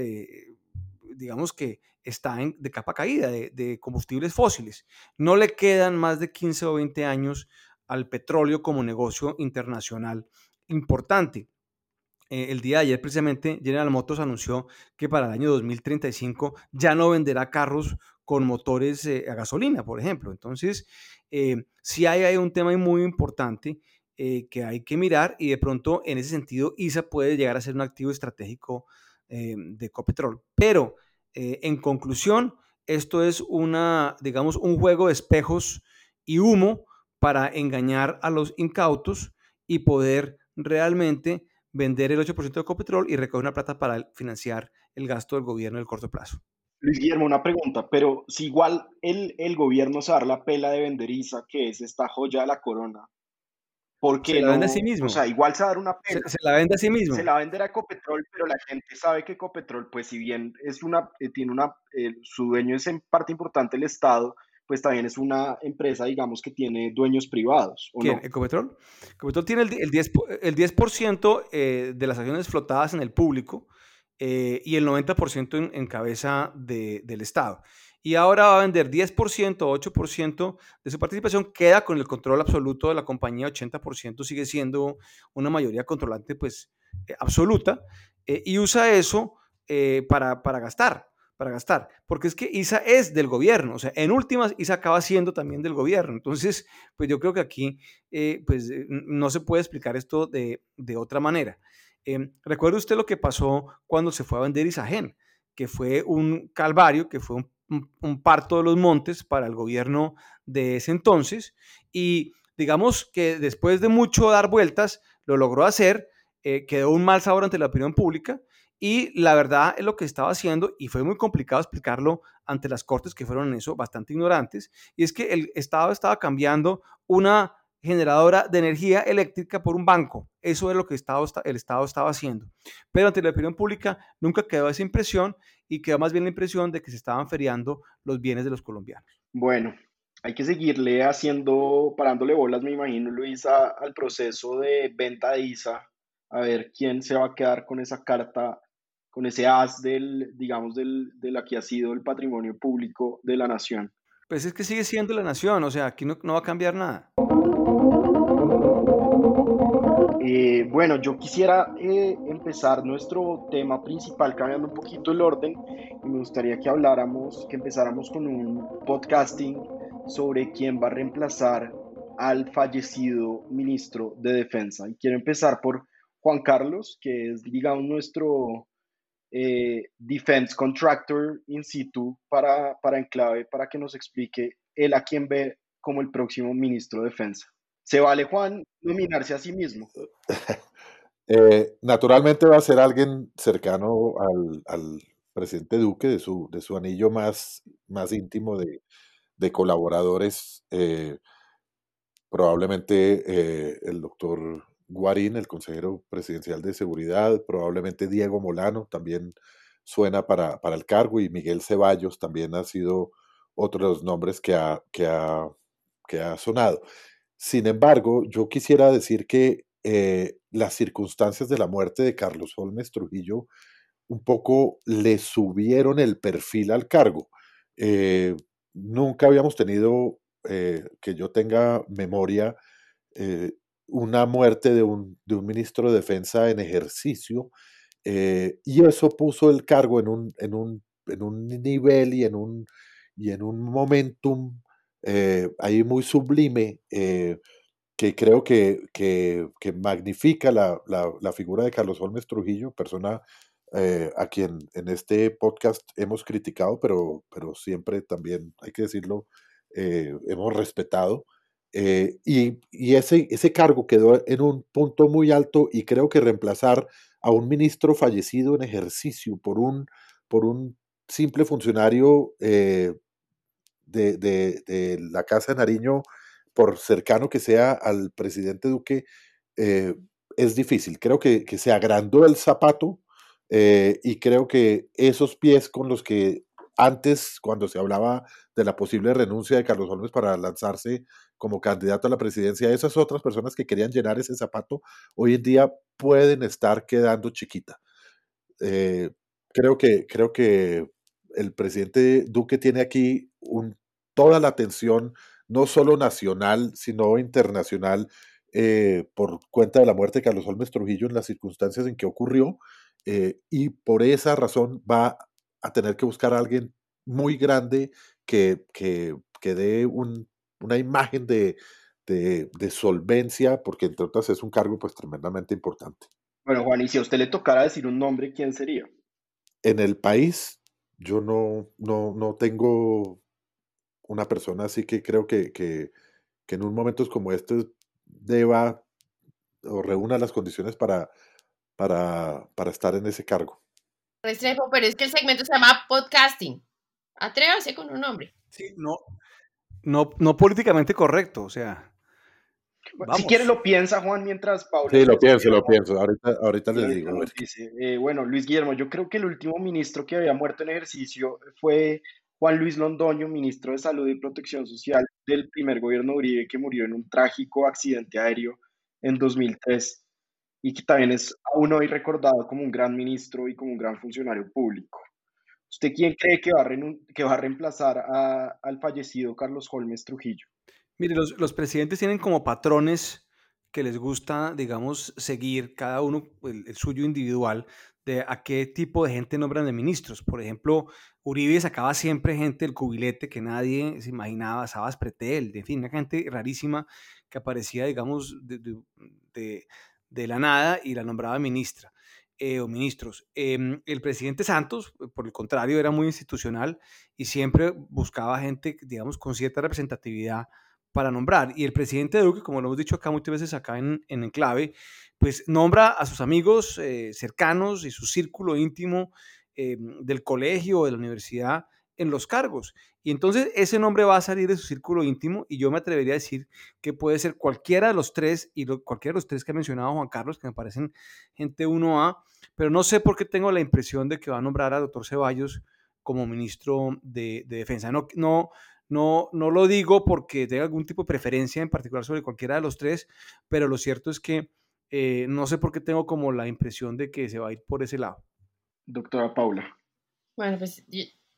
S4: digamos que está en, de capa caída de, combustibles fósiles. No le quedan más de 15 o 20 años al petróleo como negocio internacional importante. Eh, el día de ayer precisamente General Motors anunció que para el año 2035 ya no venderá carros con motores eh, a gasolina, por ejemplo. Entonces, eh, sí hay, hay, un tema muy importante que hay que mirar y de pronto en ese sentido ISA puede llegar a ser un activo estratégico de Ecopetrol. Pero eh, en conclusión, esto es una, digamos, un juego de espejos y humo para engañar a los incautos y poder realmente vender el 8% de Ecopetrol y recoger una plata para financiar el gasto del gobierno en el corto plazo.
S1: Luis Guillermo, una pregunta, pero si igual el, el gobierno se da la pela de vender ISA, que es esta joya de la corona, porque
S4: se la vende a sí mismo.
S1: O sea, igual se va a dar una
S4: pena. Se, la vende a sí mismo.
S1: Se la va a vender a Ecopetrol, pero la gente sabe que Ecopetrol, pues si bien es una, eh, tiene una, eh, su dueño es en parte importante el Estado, pues también es una empresa, digamos, que tiene dueños privados.
S4: ¿o ¿Quién? ¿Ecopetrol? Ecopetrol tiene el, el 10%, el 10 eh, de las acciones flotadas en el público y el 90% en, en cabeza de, del Estado y ahora va a vender 10% o 8% de su participación, queda con el control absoluto de la compañía, 80% sigue siendo una mayoría controlante pues eh, absoluta, eh, y usa eso eh, para, para gastar, para gastar, porque es que ISA es del gobierno, o sea, en últimas ISA acaba siendo también del gobierno, entonces, pues yo creo que aquí pues no se puede explicar esto de, de otra manera. Em, ¿Recuerda usted lo que pasó cuando se fue a vender Isagen? que fue un calvario, que fue un un, parto de los montes para el gobierno de ese entonces y digamos que después de mucho dar vueltas lo logró hacer, eh, quedó un mal sabor ante la opinión pública y la verdad es lo que estaba haciendo y fue muy complicado explicarlo ante las cortes que fueron en eso bastante ignorantes y es que el Estado estaba cambiando una generadora de energía eléctrica por un banco. Eso es lo que el Estado, el Estado estaba haciendo. Pero ante la opinión pública nunca quedó esa impresión y quedó más bien la impresión de que se estaban feriando los bienes de los colombianos.
S1: Bueno, hay que seguirle haciendo, parándole bolas, me imagino, Luisa, al proceso de venta de ISA, a ver quién se va a quedar con esa carta, con ese as del, digamos, del, de la que ha sido el patrimonio público de la nación.
S4: Pues es que sigue siendo la nación, o sea, aquí no, no va a cambiar nada.
S1: Eh, bueno, yo quisiera eh, empezar nuestro tema principal cambiando un poquito el orden y me gustaría que habláramos, que empezáramos con un podcasting sobre quién va a reemplazar al fallecido ministro de Defensa. Y quiero empezar por Juan Carlos, que es, digamos, nuestro eh, defense contractor in situ para, para Enclave, para que nos explique él a quién ve como el próximo ministro de Defensa. ¿Se vale, Juan, nominarse a sí mismo?
S3: Eh, naturalmente va a ser alguien cercano al, presidente Duque, de su, de su anillo más, más íntimo de, colaboradores. Eh, probablemente el doctor Guarín, el consejero presidencial de seguridad, probablemente Diego Molano también suena para, el cargo y Miguel Ceballos también ha sido otro de los nombres que ha, que ha, que ha sonado. Sin embargo, yo quisiera decir que eh, las circunstancias de la muerte de Carlos Holmes Trujillo un poco le subieron el perfil al cargo. Eh, nunca habíamos tenido, eh, que yo tenga memoria, una muerte de un, ministro de defensa en ejercicio y eso puso el cargo en un, en un, en un nivel y en un, y en un momentum ahí muy sublime que creo que, magnifica la, la, figura de Carlos Holmes Trujillo, persona eh, a quien en este podcast hemos criticado, pero, siempre también, hay que decirlo, eh, hemos respetado. Eh, y, ese, ese cargo quedó en un punto muy alto y creo que reemplazar a un ministro fallecido en ejercicio por un, por un simple funcionario de, de, de, la Casa de Nariño por cercano que sea al presidente Duque, eh, es difícil. Creo que, se agrandó el zapato eh, y creo que esos pies con los que antes, cuando se hablaba de la posible renuncia de Carlos Holmes para lanzarse como candidato a la presidencia, esas otras personas que querían llenar ese zapato, hoy en día pueden estar quedando chiquita. Eh, creo, que, creo que el presidente Duque tiene aquí toda la atención no solo nacional, sino internacional, eh, por cuenta de la muerte de Carlos Holmes Trujillo en las circunstancias en que ocurrió, eh, y por esa razón va a tener que buscar a alguien muy grande que, que, dé una imagen de, solvencia, porque entre otras es un cargo pues tremendamente importante.
S1: Bueno, Juan, y si a usted le tocara decir un nombre, ¿quién sería?
S3: En el país, yo no, no, no tengo una persona así que creo que, que, en un momento como este deba o reúna las condiciones para, para, para estar en ese cargo.
S2: Restrepo, pero es que el segmento se llama podcasting. Atrévase con un nombre.
S4: Sí, no, no, no políticamente correcto, o sea.
S1: Si quiere lo piensa Juan mientras Pablo.
S3: Sí, lo pienso, lo pienso. Ahorita, ahorita le digo.
S1: Eh, bueno, Luis Guillermo, yo creo que el último ministro que había muerto en ejercicio fue Juan Luis Londoño, ministro de Salud y Protección Social del primer gobierno Uribe, que murió en un trágico accidente aéreo en 2003 y que también es aún hoy recordado como un gran ministro y como un gran funcionario público. ¿Usted quién cree que va a, que va a reemplazar al fallecido Carlos Holmes Trujillo?
S4: Mire, los, presidentes tienen como patrones que les gusta, digamos, seguir cada uno el suyo individual de a qué tipo de gente nombran de ministros. Por ejemplo, Uribe sacaba siempre gente del cubilete que nadie se imaginaba, Sabas Pretel, en fin, una gente rarísima que aparecía, digamos, de, la nada y la nombraba ministra eh, o ministros. Em, el presidente Santos, por el contrario, era muy institucional y siempre buscaba gente, digamos, con cierta representatividad para nombrar. Y el presidente Duque, como lo hemos dicho acá muchas veces acá en, en Enclave, pues nombra a sus amigos eh, cercanos y su círculo íntimo eh, del colegio o de la universidad en los cargos. Y entonces ese nombre va a salir de su círculo íntimo y yo me atrevería a decir que puede ser cualquiera de los tres y cualquiera de los tres que ha mencionado Juan Carlos, que me parecen gente 1A, pero no sé por qué tengo la impresión de que va a nombrar al doctor Ceballos como ministro de, de Defensa. No, no, no, no lo digo porque tenga algún tipo de preferencia en particular sobre cualquiera de los tres, pero lo cierto es que eh, no sé por qué tengo como la impresión de que se va a ir por ese lado.
S1: Doctora Paula.
S2: Bueno, pues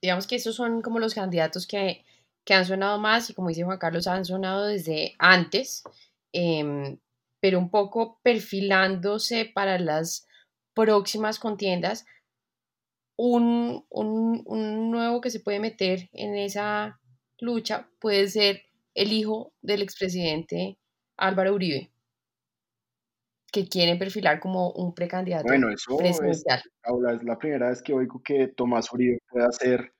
S2: digamos que esos son como los candidatos que, han sonado más y como dice Juan Carlos, han sonado desde antes, em, pero un poco perfilándose para las próximas contiendas. Un, un, nuevo que se puede meter en esa lucha puede ser el hijo del expresidente Álvaro Uribe que quieren perfilar como un precandidato
S1: bueno, eso presidencial. Es, es la primera vez que oigo que Tomás Uribe puede ser,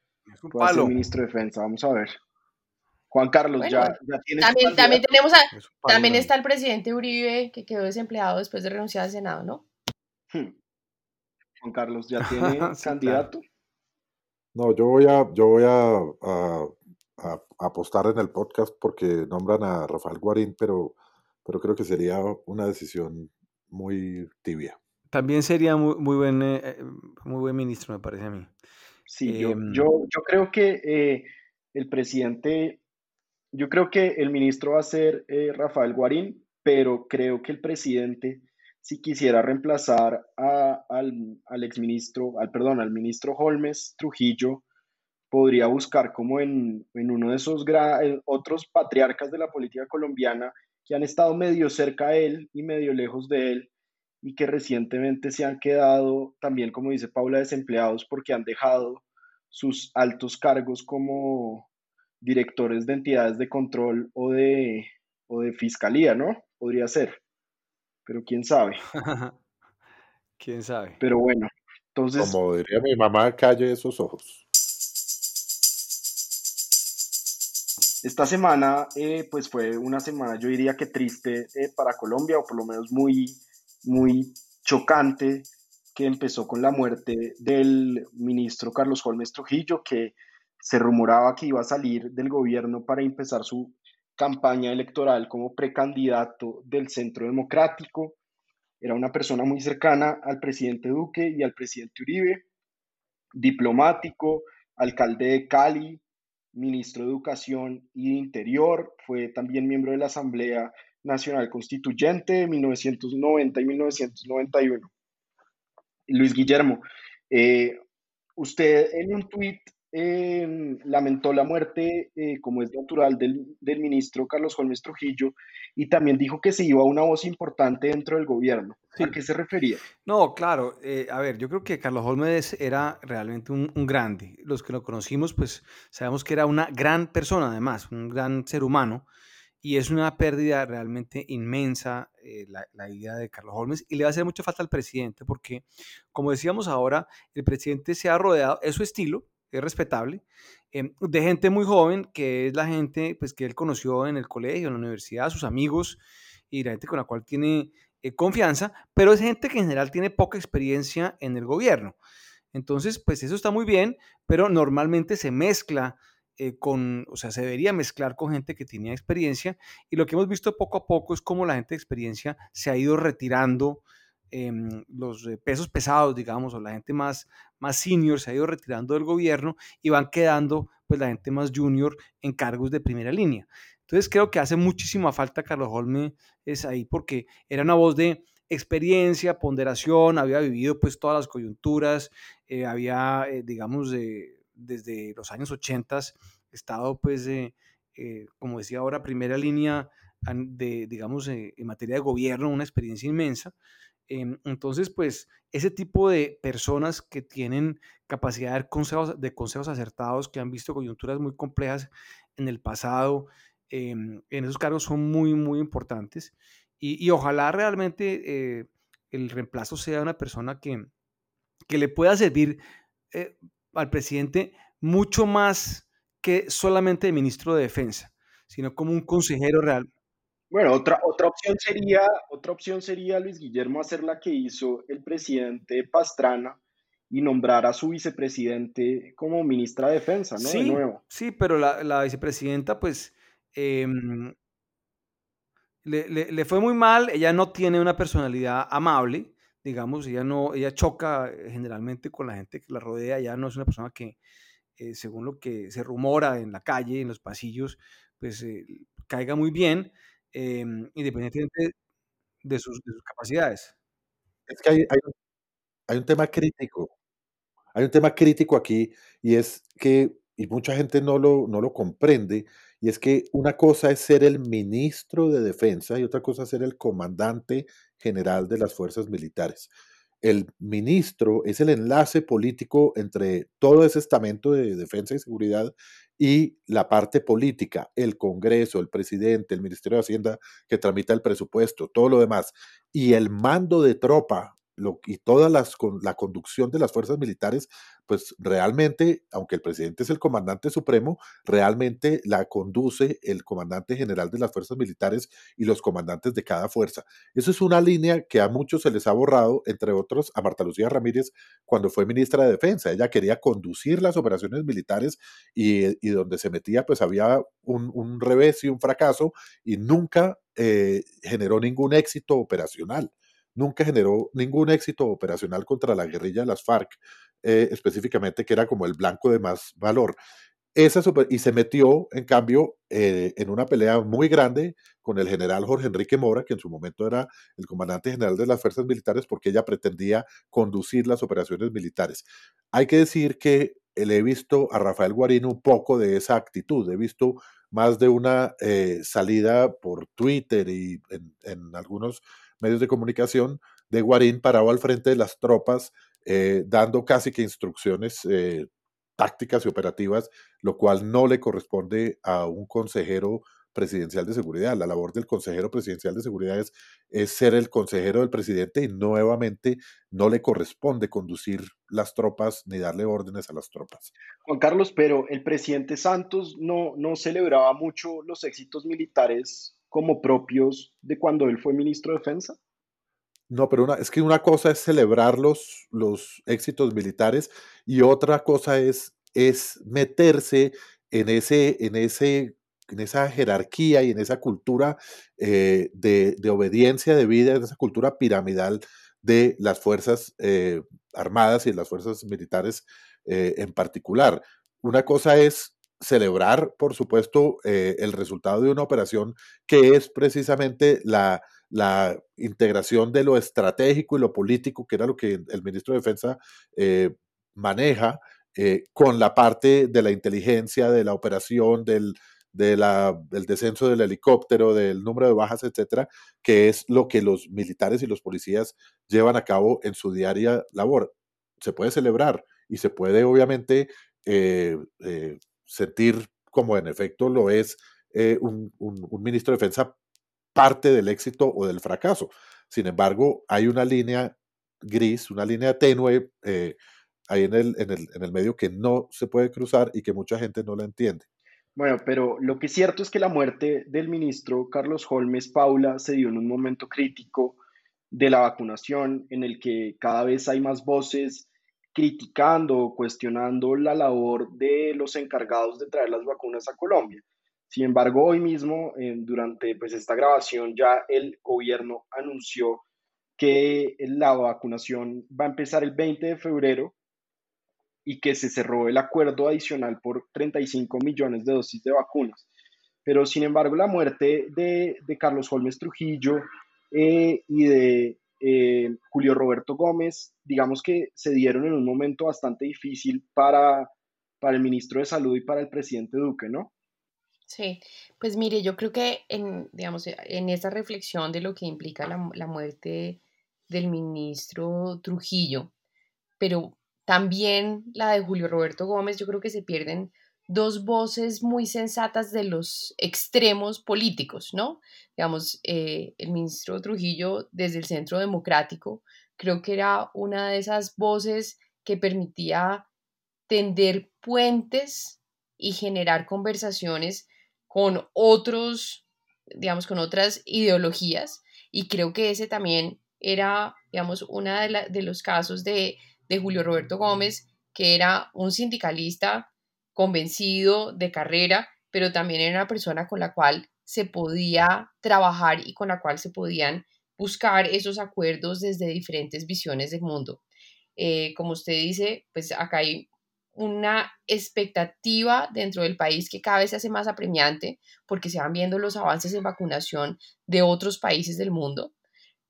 S1: puede ser ministro de defensa. Vamos a ver. Juan Carlos, ya, ya tiene
S2: también, también tenemos a, también está el presidente Uribe que quedó desempleado después de renunciar al Senado, ¿no?
S1: Hmm. Juan Carlos, ¿ya tiene candidato?
S3: No, yo voy a, yo voy a, a, apostar en el podcast porque nombran a Rafael Guarín, pero, pero creo que sería una decisión muy tibia.
S4: También sería muy, muy buen, eh, eh, muy buen ministro, me parece a mí.
S1: Sí, yo, em, yo, yo, creo que eh, el presidente yo creo que el ministro va a ser eh, Rafael Guarín, pero creo que el presidente, si quisiera reemplazar al, al exministro, al perdón, al ministro Holmes Trujillo, podría buscar como en, uno de esos otros patriarcas de la política colombiana que han estado medio cerca de él y medio lejos de él y que recientemente se han quedado también, como dice Paula, desempleados porque han dejado sus altos cargos como directores de entidades de control o de, o de fiscalía, ¿no? Podría ser. Pero quién sabe.
S4: quién sabe.
S1: Pero bueno, entonces.
S3: Como diría mi mamá, calle esos ojos.
S1: Esta semana, eh, pues fue una semana, yo diría que triste eh, para Colombia, o por lo menos muy, muy chocante, que empezó con la muerte del ministro Carlos Holmes Trujillo, que se rumoraba que iba a salir del gobierno para empezar su campaña electoral como precandidato del Centro Democrático. Era una persona muy cercana al presidente Duque y al presidente Uribe, diplomático, alcalde de Cali, ministro de Educación y Interior, fue también miembro de la Asamblea Nacional Constituyente de 1990 y 1991. Luis Guillermo, eh, usted en un tuit Em, lamentó la muerte, eh, como es natural, del, ministro Carlos Holmes Trujillo y también dijo que se iba una voz importante dentro del gobierno. ¿A qué se refería?
S4: No, claro. Eh, a ver, yo creo que Carlos Holmes era realmente un, grande. Los que lo conocimos, pues sabemos que era una gran persona, además, un gran ser humano. Y es una pérdida realmente inmensa eh, la, la, idea de Carlos Holmes y le va a hacer mucha falta al presidente porque, como decíamos ahora, el presidente se ha rodeado, es su estilo, es respetable, em, de gente muy joven, que es la gente pues, que él conoció en el colegio, en la universidad, sus amigos y la gente con la cual tiene eh, confianza, pero es gente que en general tiene poca experiencia en el gobierno. Entonces, pues eso está muy bien, pero normalmente se mezcla eh, con, o sea, se debería mezclar con gente que tenía experiencia y lo que hemos visto poco a poco es cómo la gente de experiencia se ha ido retirando Em, los eh, pesos pesados, digamos, o la gente más, más senior se ha ido retirando del gobierno y van quedando pues la gente más junior en cargos de primera línea. Entonces creo que hace muchísima falta Carlos Holme es ahí porque era una voz de experiencia, ponderación, había vivido pues todas las coyunturas, eh, había, eh, digamos, desde los años 80 estado pues, como decía ahora, primera línea de, digamos, en materia de gobierno, una experiencia inmensa. Em, entonces, pues ese tipo de personas que tienen capacidad de consejos, de consejos acertados, que han visto coyunturas muy complejas en el pasado, em, en esos cargos son muy, muy importantes. Y, ojalá realmente eh, el reemplazo sea una persona que, que le pueda servir eh, al presidente mucho más que solamente ministro de defensa, sino como un consejero real,
S1: bueno, otra, otra opción sería, otra opción sería Luis Guillermo hacer la que hizo el presidente Pastrana y nombrar a su vicepresidente como ministra de Defensa, ¿no?
S4: Sí,
S1: de nuevo.
S4: Sí, pero la, vicepresidenta, pues, em, le, fue muy mal. Ella no tiene una personalidad amable, digamos, ella no, ella choca generalmente con la gente que la rodea. Ella no es una persona que, eh, según lo que se rumora en la calle, en los pasillos, pues eh, caiga muy bien. Em, independientemente de sus, de sus, capacidades.
S3: Es que hay, hay, un tema crítico, hay un tema crítico aquí y es que, y mucha gente no lo, no lo comprende, y es que una cosa es ser el ministro de defensa y otra cosa es ser el comandante general de las fuerzas militares el ministro es el enlace político entre todo ese estamento de defensa y seguridad y la parte política, el Congreso, el presidente, el Ministerio de Hacienda que tramita el presupuesto, todo lo demás. Y el mando de tropa lo, y toda las, con, la conducción de las fuerzas militares, pues realmente, aunque el presidente es el comandante supremo, realmente la conduce el comandante general de las fuerzas militares y los comandantes de cada fuerza. Eso es una línea que a muchos se les ha borrado, entre otros a Marta Lucía Ramírez cuando fue ministra de Defensa. Ella quería conducir las operaciones militares y, y donde se metía, pues había un, un revés y un fracaso y nunca eh, generó ningún éxito operacional nunca generó ningún éxito operacional contra la guerrilla de las FARC, eh, específicamente que era como el blanco de más valor. Esa y se metió, en cambio, eh, en una pelea muy grande con el general Jorge Enrique Mora, que en su momento era el comandante general de las fuerzas militares, porque ella pretendía conducir las operaciones militares. Hay que decir que le he visto a Rafael Guarino un poco de esa actitud. He visto más de una eh, salida por Twitter y en, en algunos medios de comunicación de Guarín parado al frente de las tropas, eh, dando casi que instrucciones eh, tácticas y operativas, lo cual no le corresponde a un consejero presidencial de seguridad. La labor del consejero presidencial de seguridad es, es, ser el consejero del presidente y nuevamente no le corresponde conducir las tropas ni darle órdenes a las tropas.
S1: Juan Carlos, pero el presidente Santos no, no celebraba mucho los éxitos militares como propios de cuando él fue ministro de Defensa?
S3: No, pero una, es que una cosa es celebrar los, los éxitos militares y otra cosa es, es meterse en, ese, en, ese, en esa jerarquía y en esa cultura eh, de, de, obediencia de vida, en esa cultura piramidal de las Fuerzas eh, Armadas y las Fuerzas Militares eh, en particular. Una cosa es celebrar, por supuesto, eh, el resultado de una operación que es precisamente la, la, integración de lo estratégico y lo político, que era lo que el ministro de Defensa eh, maneja, eh, con la parte de la inteligencia, de la operación, del, de la, del descenso del helicóptero, del número de bajas, etcétera, que es lo que los militares y los policías llevan a cabo en su diaria labor. Se puede celebrar y se puede, obviamente, eh, sentir como en efecto lo es eh, un, un, ministro de defensa parte del éxito o del fracaso. Sin embargo, hay una línea gris, una línea tenue eh, ahí en el, en, el, en el medio que no se puede cruzar y que mucha gente no la entiende.
S1: Bueno, pero lo que es cierto es que la muerte del ministro Carlos Holmes Paula se dio en un momento crítico de la vacunación en el que cada vez hay más voces criticando o cuestionando la labor de los encargados de traer las vacunas a Colombia. Sin embargo, hoy mismo, eh, durante pues, esta grabación, ya el gobierno anunció que la vacunación va a empezar el 20 de febrero y que se cerró el acuerdo adicional por 35 millones de dosis de vacunas. Pero sin embargo, la muerte de, de Carlos Holmes Trujillo eh, y de eh, Julio Roberto Gómez, digamos que se dieron en un momento bastante difícil para, para el ministro de Salud y para el presidente Duque, ¿no?
S2: Sí, pues mire, yo creo que en, digamos, en esta reflexión de lo que implica la, la muerte del ministro Trujillo, pero también la de Julio Roberto Gómez, yo creo que se pierden dos voces muy sensatas de los extremos políticos, ¿no? Digamos, eh, el ministro Trujillo desde el Centro Democrático creo que era una de esas voces que permitía tender puentes y generar conversaciones con otros, digamos, con otras ideologías. Y creo que ese también era, digamos, uno de, los casos de Julio Roberto Gómez, que era un sindicalista convencido de carrera, pero también era una persona con la cual se podía trabajar y con la cual se podían buscar esos acuerdos desde diferentes visiones del mundo. Eh, como usted dice, pues acá hay una expectativa dentro del país que cada vez se hace más apremiante porque se van viendo los avances en vacunación de otros países del mundo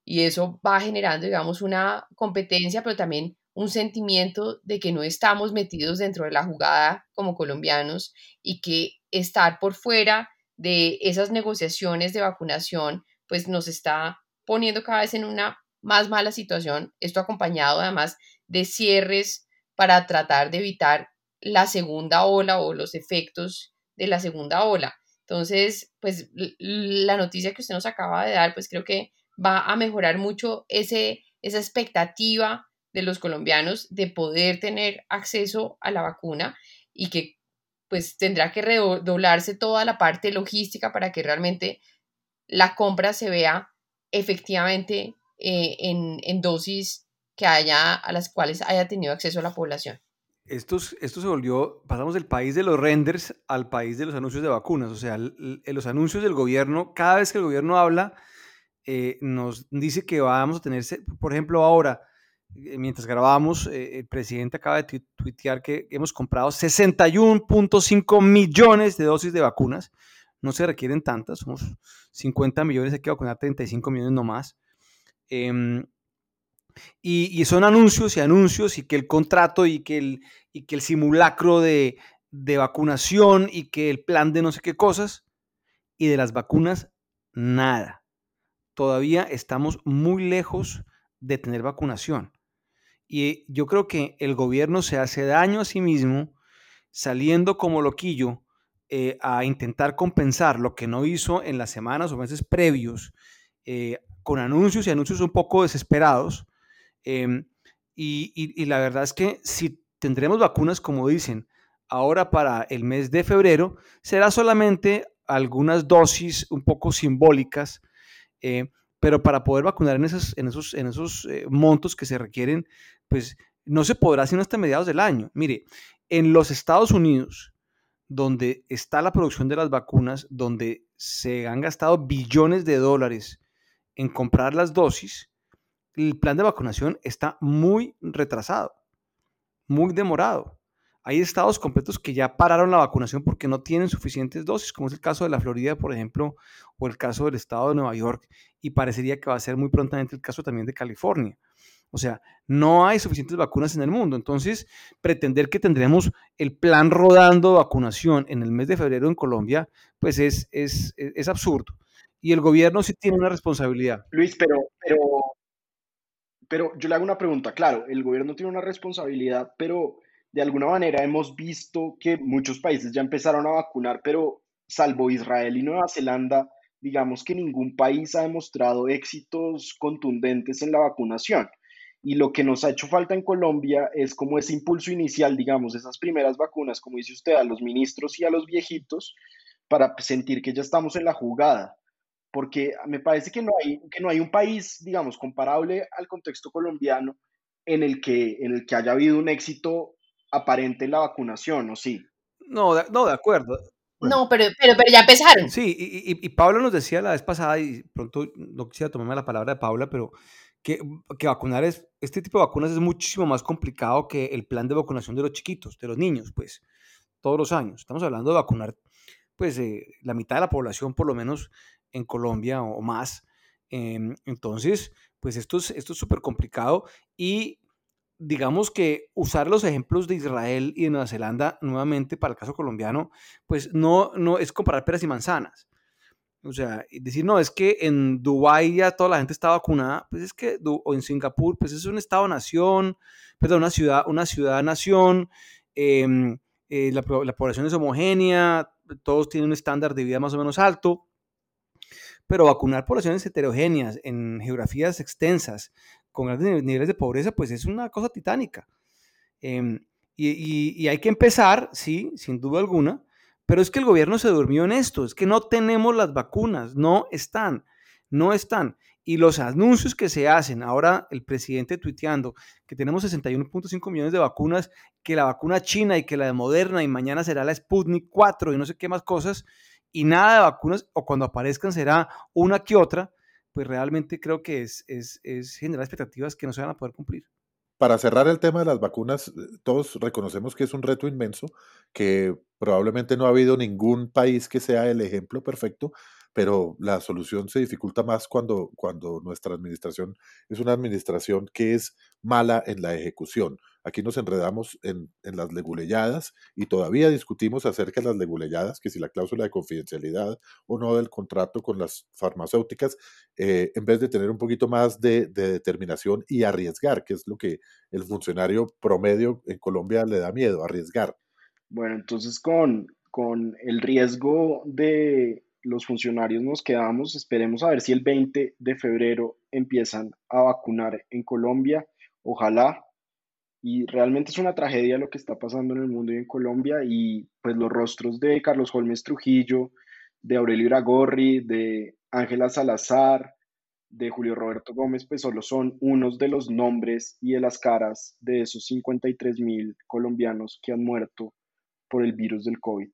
S2: y eso va generando, digamos, una competencia, pero también un sentimiento de que no estamos metidos dentro de la jugada como colombianos y que estar por fuera de esas negociaciones de vacunación pues nos está poniendo cada vez en una más mala situación, esto acompañado además de cierres para tratar de evitar la segunda ola o los efectos de la segunda ola. Entonces, pues la noticia que usted nos acaba de dar, pues creo que va a mejorar mucho ese esa expectativa de los colombianos de poder tener acceso a la vacuna y que pues tendrá que redoblarse toda la parte logística para que realmente la compra se vea efectivamente eh, en, dosis que haya, a las cuales haya tenido acceso la población.
S4: Esto, esto se volvió, pasamos del país de los renders al país de los anuncios de vacunas. O sea, los anuncios del gobierno, cada vez que el gobierno habla, eh, nos dice que vamos a tener, por ejemplo, ahora, eh, mientras grabamos, el presidente acaba de tuitear que hemos comprado 61.5 millones de dosis de vacunas. No se requieren tantas, somos 50 millones, hay que vacunar 35 millones nomás. Em, y, son anuncios y anuncios y que el contrato y que el, y que el simulacro de, de vacunación y que el plan de no sé qué cosas y de las vacunas, nada. Todavía estamos muy lejos de tener vacunación. Y yo creo que el gobierno se hace daño a sí mismo saliendo como loquillo eh, a intentar compensar lo que no hizo en las semanas o meses previos eh, con anuncios y anuncios un poco desesperados. Em, y, la verdad es que si tendremos vacunas, como dicen, ahora para el mes de febrero, será solamente algunas dosis un poco simbólicas, eh, pero para poder vacunar en esos, en esos, en esos montos que se requieren, pues no se podrá sino hasta mediados del año. Mire, en los Estados Unidos, donde está la producción de las vacunas, donde se han gastado billones de dólares en comprar las dosis, el plan de vacunación está muy retrasado, muy demorado. Hay estados completos que ya pararon la vacunación porque no tienen suficientes dosis, como es el caso de la Florida, por ejemplo, o el caso del estado de Nueva York, y parecería que va a ser muy prontamente el caso también de California. O sea, no hay suficientes vacunas en el mundo. Entonces, pretender que tendremos el plan rodando vacunación en el mes de febrero en Colombia, pues es, es, es absurdo y el gobierno sí tiene una responsabilidad.
S1: Luis, pero, pero, pero yo le hago una pregunta. Claro, el gobierno tiene una responsabilidad, pero de alguna manera hemos visto que muchos países ya empezaron a vacunar, pero salvo Israel y Nueva Zelanda, digamos que ningún país ha demostrado éxitos contundentes en la vacunación. Y lo que nos ha hecho falta en Colombia es como ese impulso inicial, digamos, esas primeras vacunas, como dice usted, a los ministros y a los viejitos, para sentir que ya estamos en la jugada porque me parece que no hay, que no hay un país, digamos, comparable al contexto colombiano en el que, en el que haya habido un éxito aparente en la vacunación, ¿o sí?
S4: No, de, no, de acuerdo.
S2: No, pero, pero, pero ya empezaron.
S4: Sí, y, y, Pablo nos decía la vez pasada, y pronto no quisiera tomarme la palabra de Paula, pero que, que, vacunar es, este tipo de vacunas es muchísimo más complicado que el plan de vacunación de los chiquitos, de los niños, pues, todos los años. Estamos hablando de vacunar, pues, eh, la mitad de la población, por lo menos, en Colombia o más. Em, entonces, pues esto es esto es súper complicado y digamos que usar los ejemplos de Israel y de Nueva Zelanda nuevamente para el caso colombiano, pues no, no es comparar peras y manzanas. O sea, decir, no, es que en Dubái ya toda la gente está vacunada, pues es que, o en Singapur, pues es un estado-nación, perdón, una ciudad, una ciudad-nación, em, eh, la, la población es homogénea, todos tienen un estándar de vida más o menos alto, pero vacunar poblaciones heterogéneas en geografías extensas, con grandes niveles de pobreza, pues es una cosa titánica. Em, y, hay que empezar, sí, sin duda alguna, pero es que el gobierno se durmió en esto, es que no tenemos las vacunas, no están, no están. Y los anuncios que se hacen, ahora el presidente tuiteando que tenemos 61.5 millones de vacunas, que la vacuna china y que la de Moderna y mañana será la Sputnik 4 y no sé qué más cosas, y nada de vacunas, o cuando aparezcan será una que otra, pues realmente creo que es, es, es generar expectativas que no se van a poder cumplir.
S3: Para cerrar el tema de las vacunas, eh, todos reconocemos que es un reto inmenso, que probablemente no ha habido ningún país que sea el ejemplo perfecto, pero la solución se dificulta más cuando, cuando nuestra administración es una administración que es mala en la ejecución. Aquí nos enredamos en, las leguleyadas y todavía discutimos acerca de las leguleyadas, que si la cláusula de confidencialidad o no del contrato con las farmacéuticas, eh, en vez de tener un poquito más de, determinación y arriesgar, que es lo que el funcionario promedio en Colombia le da miedo, arriesgar.
S1: Bueno, entonces con, con el riesgo de los funcionarios nos quedamos. Esperemos a ver si el 20 de febrero empiezan a vacunar en Colombia. Ojalá. Y realmente es una tragedia lo que está pasando en el mundo y en Colombia. Y pues los rostros de Carlos Holmes Trujillo, de Aurelio Iragorri, de Ángela Salazar, de Julio Roberto Gómez, pues solo son unos de los nombres y de las caras de esos 53 mil colombianos que han muerto por el virus del COVID.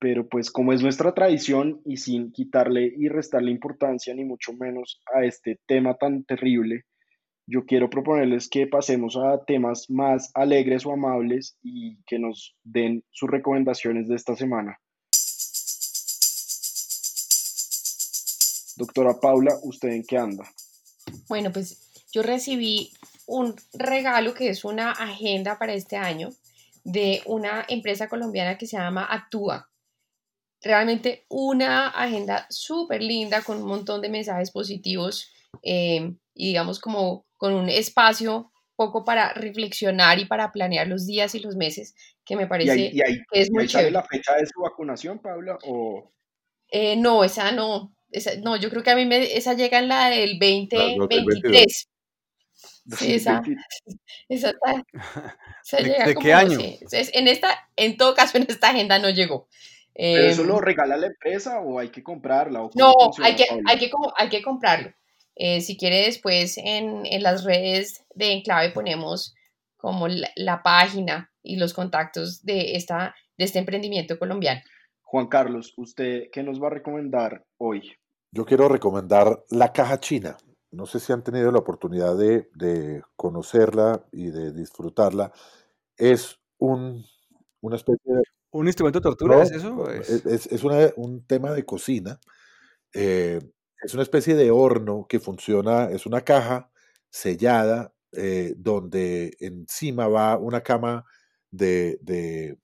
S1: Pero pues como es nuestra tradición y sin quitarle y restarle importancia ni mucho menos a este tema tan terrible, yo quiero proponerles que pasemos a temas más alegres o amables y que nos den sus recomendaciones de esta semana. Doctora Paula, ¿usted en qué anda?
S2: Bueno, pues yo recibí un regalo que es una agenda para este año de una empresa colombiana que se llama Actúa. Realmente una agenda súper linda con un montón de mensajes positivos eh, y digamos como con un espacio poco para reflexionar y para planear los días y los meses, que me parece que es muy chévere.
S1: la fecha de su vacunación, Paula? O...
S2: Eh, no, esa no, no, yo creo que a mí me, esa llega en la del 2023. Sí, esa, esa,
S4: llega ¿De, qué año?
S2: en esta, en todo caso, en esta agenda no llegó.
S1: ¿Pero eso lo em, regala la empresa o hay que comprarla?
S2: no, hay que, hay, que, hay que comprarlo. Eh, si quiere después en, en, las redes de Enclave ponemos como la, la, página y los contactos de, esta, de este emprendimiento colombiano.
S1: Juan Carlos, ¿usted qué nos va a recomendar hoy?
S3: Yo quiero recomendar La Caja China. No sé si han tenido la oportunidad de, conocerla y de disfrutarla. Es un, una especie de...
S4: ¿Un instrumento de tortura es eso?
S3: Es, es un tema de cocina. Eh, es una especie de horno que funciona, es una caja sellada eh, donde encima va una cama de, de,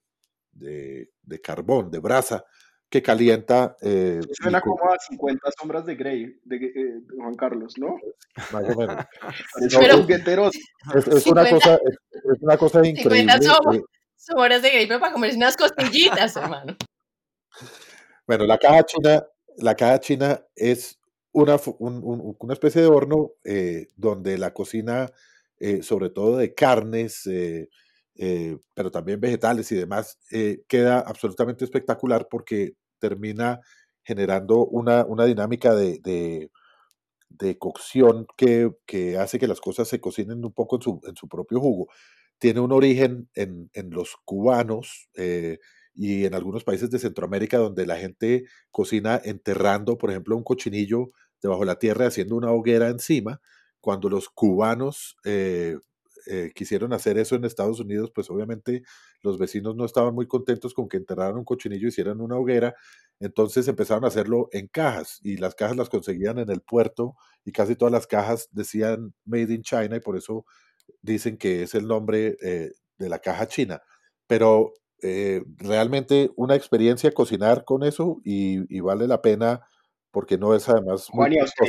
S3: de carbón, de brasa, que calienta.
S1: Eh, Suena como a 50 sombras de Grey, de, eh, Juan Carlos, ¿no?
S3: Más o menos.
S1: es,
S3: una cosa, es, una cosa increíble. 50
S2: sombras de Grey, pero para comer unas costillitas, hermano.
S3: Bueno, la caja china, la caja china es una, una especie de horno eh, donde la cocina, eh, sobre todo de carnes, eh, pero también vegetales y demás, queda absolutamente espectacular porque termina generando una, una dinámica de, de, cocción que, que, hace que las cosas se cocinen un poco en su, en su propio jugo. Tiene un origen en, en los cubanos eh, y en algunos países de Centroamérica donde la gente cocina enterrando, por ejemplo, un cochinillo debajo de la tierra haciendo una hoguera encima. Cuando los cubanos eh, quisieron hacer eso en Estados Unidos, pues obviamente los vecinos no estaban muy contentos con que enterraran un cochinillo y hicieran una hoguera, entonces empezaron a hacerlo en cajas y las cajas las conseguían en el puerto y casi todas las cajas decían Made in China y por eso dicen que es el nombre eh, de la caja china. Pero eh, realmente una experiencia cocinar con eso y vale la pena porque no es además...
S1: Juan, ¿y usted,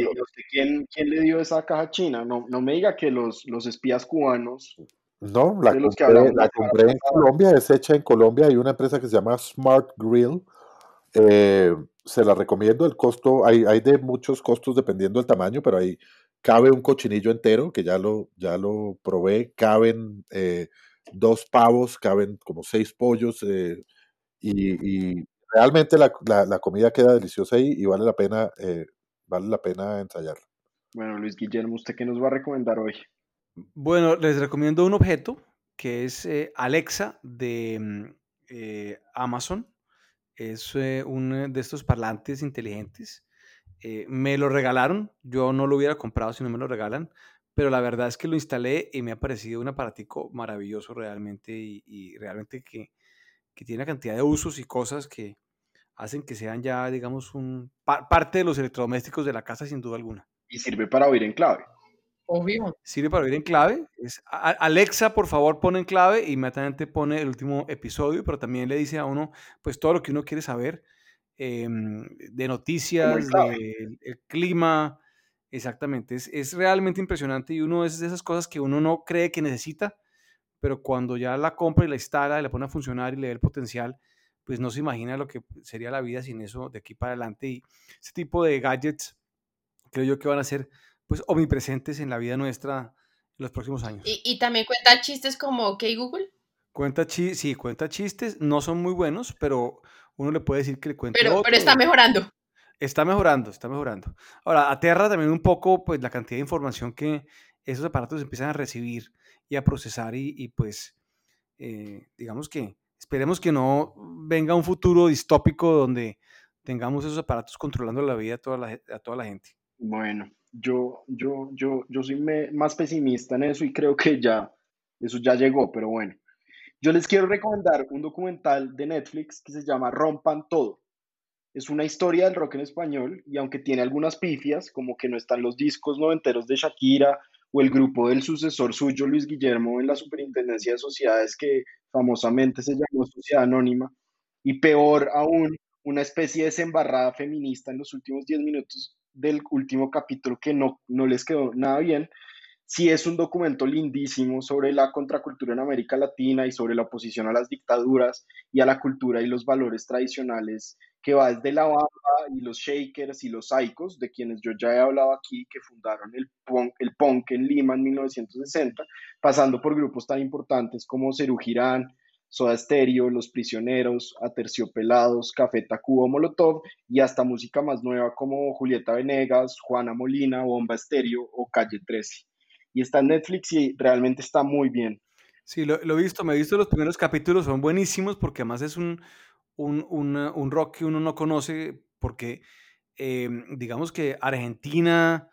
S1: ¿quién, ¿quién, le dio esa caja china? No, no me diga que los, los espías cubanos...
S3: No, la compré, la compré en Colombia, es hecha en Colombia, hay una empresa que se llama Smart Grill, eh, se la recomiendo, el costo, hay, hay de muchos costos dependiendo del tamaño, pero ahí cabe un cochinillo entero, que ya lo, ya lo probé, caben eh, dos pavos, caben como seis pollos, eh, y, realmente la, la, comida queda deliciosa ahí y vale la pena, eh, vale la pena ensayarla.
S1: Bueno, Luis Guillermo, ¿usted qué nos va a recomendar hoy?
S4: Bueno, les recomiendo un objeto que es eh, Alexa de mm, eh, Amazon. Es uno de estos parlantes inteligentes. Me lo regalaron, yo no lo hubiera comprado si no me lo regalan, pero la verdad es que lo instalé y me ha parecido un aparatico maravilloso realmente y realmente que, que tiene una cantidad de usos y cosas que hacen que sean ya, digamos, un, parte de los electrodomésticos de la casa sin duda alguna.
S1: Y sirve para oír en clave.
S2: Obvio.
S4: Sirve para oír en clave. Es, Alexa, por favor, pone en clave y inmediatamente pone el último episodio, pero también le dice a uno, pues, todo lo que uno quiere saber em, de noticias, del clima. Exactamente. Es, es realmente impresionante y uno es de esas cosas que uno no cree que necesita, pero cuando ya la compra y la instala y la pone a funcionar y le ve el potencial, pues no se imagina lo que sería la vida sin eso de aquí para adelante. Y ese tipo de gadgets creo yo que van a ser pues omnipresentes en la vida nuestra en los próximos años.
S2: ¿Y, también cuenta chistes como OK Google?
S4: Cuenta sí, cuenta chistes, no son muy buenos, pero uno le puede decir que le cuenta
S2: pero, Pero está mejorando.
S4: Está mejorando, está mejorando. Ahora, aterra también un poco pues la cantidad de información que esos aparatos empiezan a recibir y a procesar y, pues eh, digamos que esperemos que no venga un futuro distópico donde tengamos esos aparatos controlando la vida a toda la, a toda la gente.
S1: Bueno, yo, yo, yo, yo soy más pesimista en eso y creo que ya, eso ya llegó, pero bueno. Yo les quiero recomendar un documental de Netflix que se llama Rompan Todo. Es una historia del rock en español y aunque tiene algunas pifias, como que no están los discos noventeros de Shakira o el grupo del sucesor suyo, Luis Guillermo, en la Superintendencia de Sociedades, que famosamente se llamó Sociedad Anónima, y peor aún, una especie de desembarrada feminista en los últimos 10 minutos del último capítulo que no, no les quedó nada bien, sí es un documento lindísimo sobre la contracultura en América Latina y sobre la oposición a las dictaduras y a la cultura y los valores tradicionales que va desde la bamba y los shakers y los saicos, de quienes yo ya he hablado aquí, que fundaron el punk, el punk en Lima en 1960, pasando por grupos tan importantes como Cerú Girán, Soda Stereo, Los Prisioneros, Aterciopelados, Café Tacuba Molotov y hasta música más nueva como Julieta Venegas, Juana Molina, Bomba Estéreo o Calle 13. Y está en Netflix y realmente está muy bien.
S4: Sí, lo, lo he visto, me he visto los primeros capítulos, son buenísimos porque además es un, un, un, rock que uno no conoce porque em, digamos que Argentina,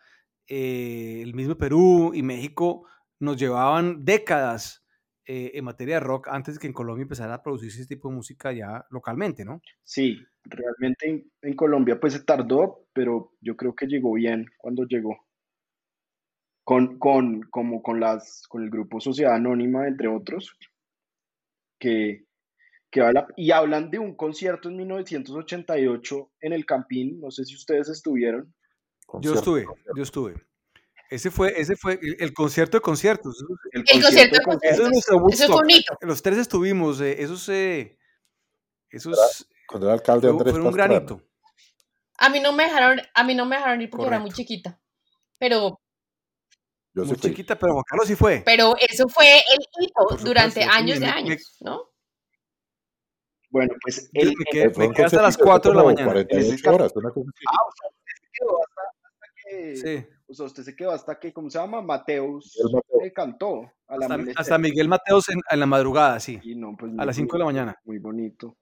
S4: eh, el mismo Perú y México nos llevaban décadas eh, en materia de rock antes de que en Colombia empezara a producirse ese tipo de música ya localmente, ¿no?
S1: Sí, realmente en, Colombia pues se tardó, pero yo creo que llegó bien cuando llegó. Con, con, como con, las, con el grupo Sociedad Anónima, entre otros, que, y hablan de un concierto en 1988 en el Campín, no sé si ustedes estuvieron.
S4: Yo estuve, yo estuve. Ese fue, ese fue el, concierto de conciertos.
S2: El, concierto, de conciertos. Eso es, bonito.
S4: Los tres estuvimos, eh, esos, eh, esos
S3: cuando era alcalde Andrés
S4: fue un granito.
S2: A mí no me dejaron, a mí no me dejaron ir porque era muy chiquita. Pero
S4: yo muy chiquita, pero Juan Carlos sí fue.
S2: Pero eso fue el hito durante años de años, ¿no?
S1: Bueno, pues él
S4: me quedé, hasta las 4 de la mañana.
S3: 48 horas, una
S1: cosa así. Ah, o sea, usted se quedó hasta, hasta que. Sí. O sea, usted se quedó hasta que, ¿cómo se llama? Mateus eh, cantó.
S4: A la hasta, hasta, Miguel Mateos en, en, la madrugada, sí. no, pues, a las 5 de la mañana.
S1: Muy bonito.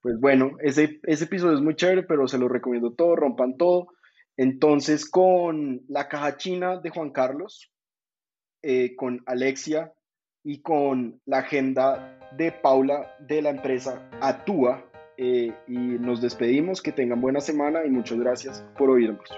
S1: Pues bueno, ese, ese episodio es muy chévere, pero se lo recomiendo todo, rompan todo. Entonces, con la caja china de Juan Carlos, eh, con Alexia y con la agenda de Paula de la empresa Atúa. Eh, y nos despedimos, que tengan buena semana y muchas gracias por oírnos.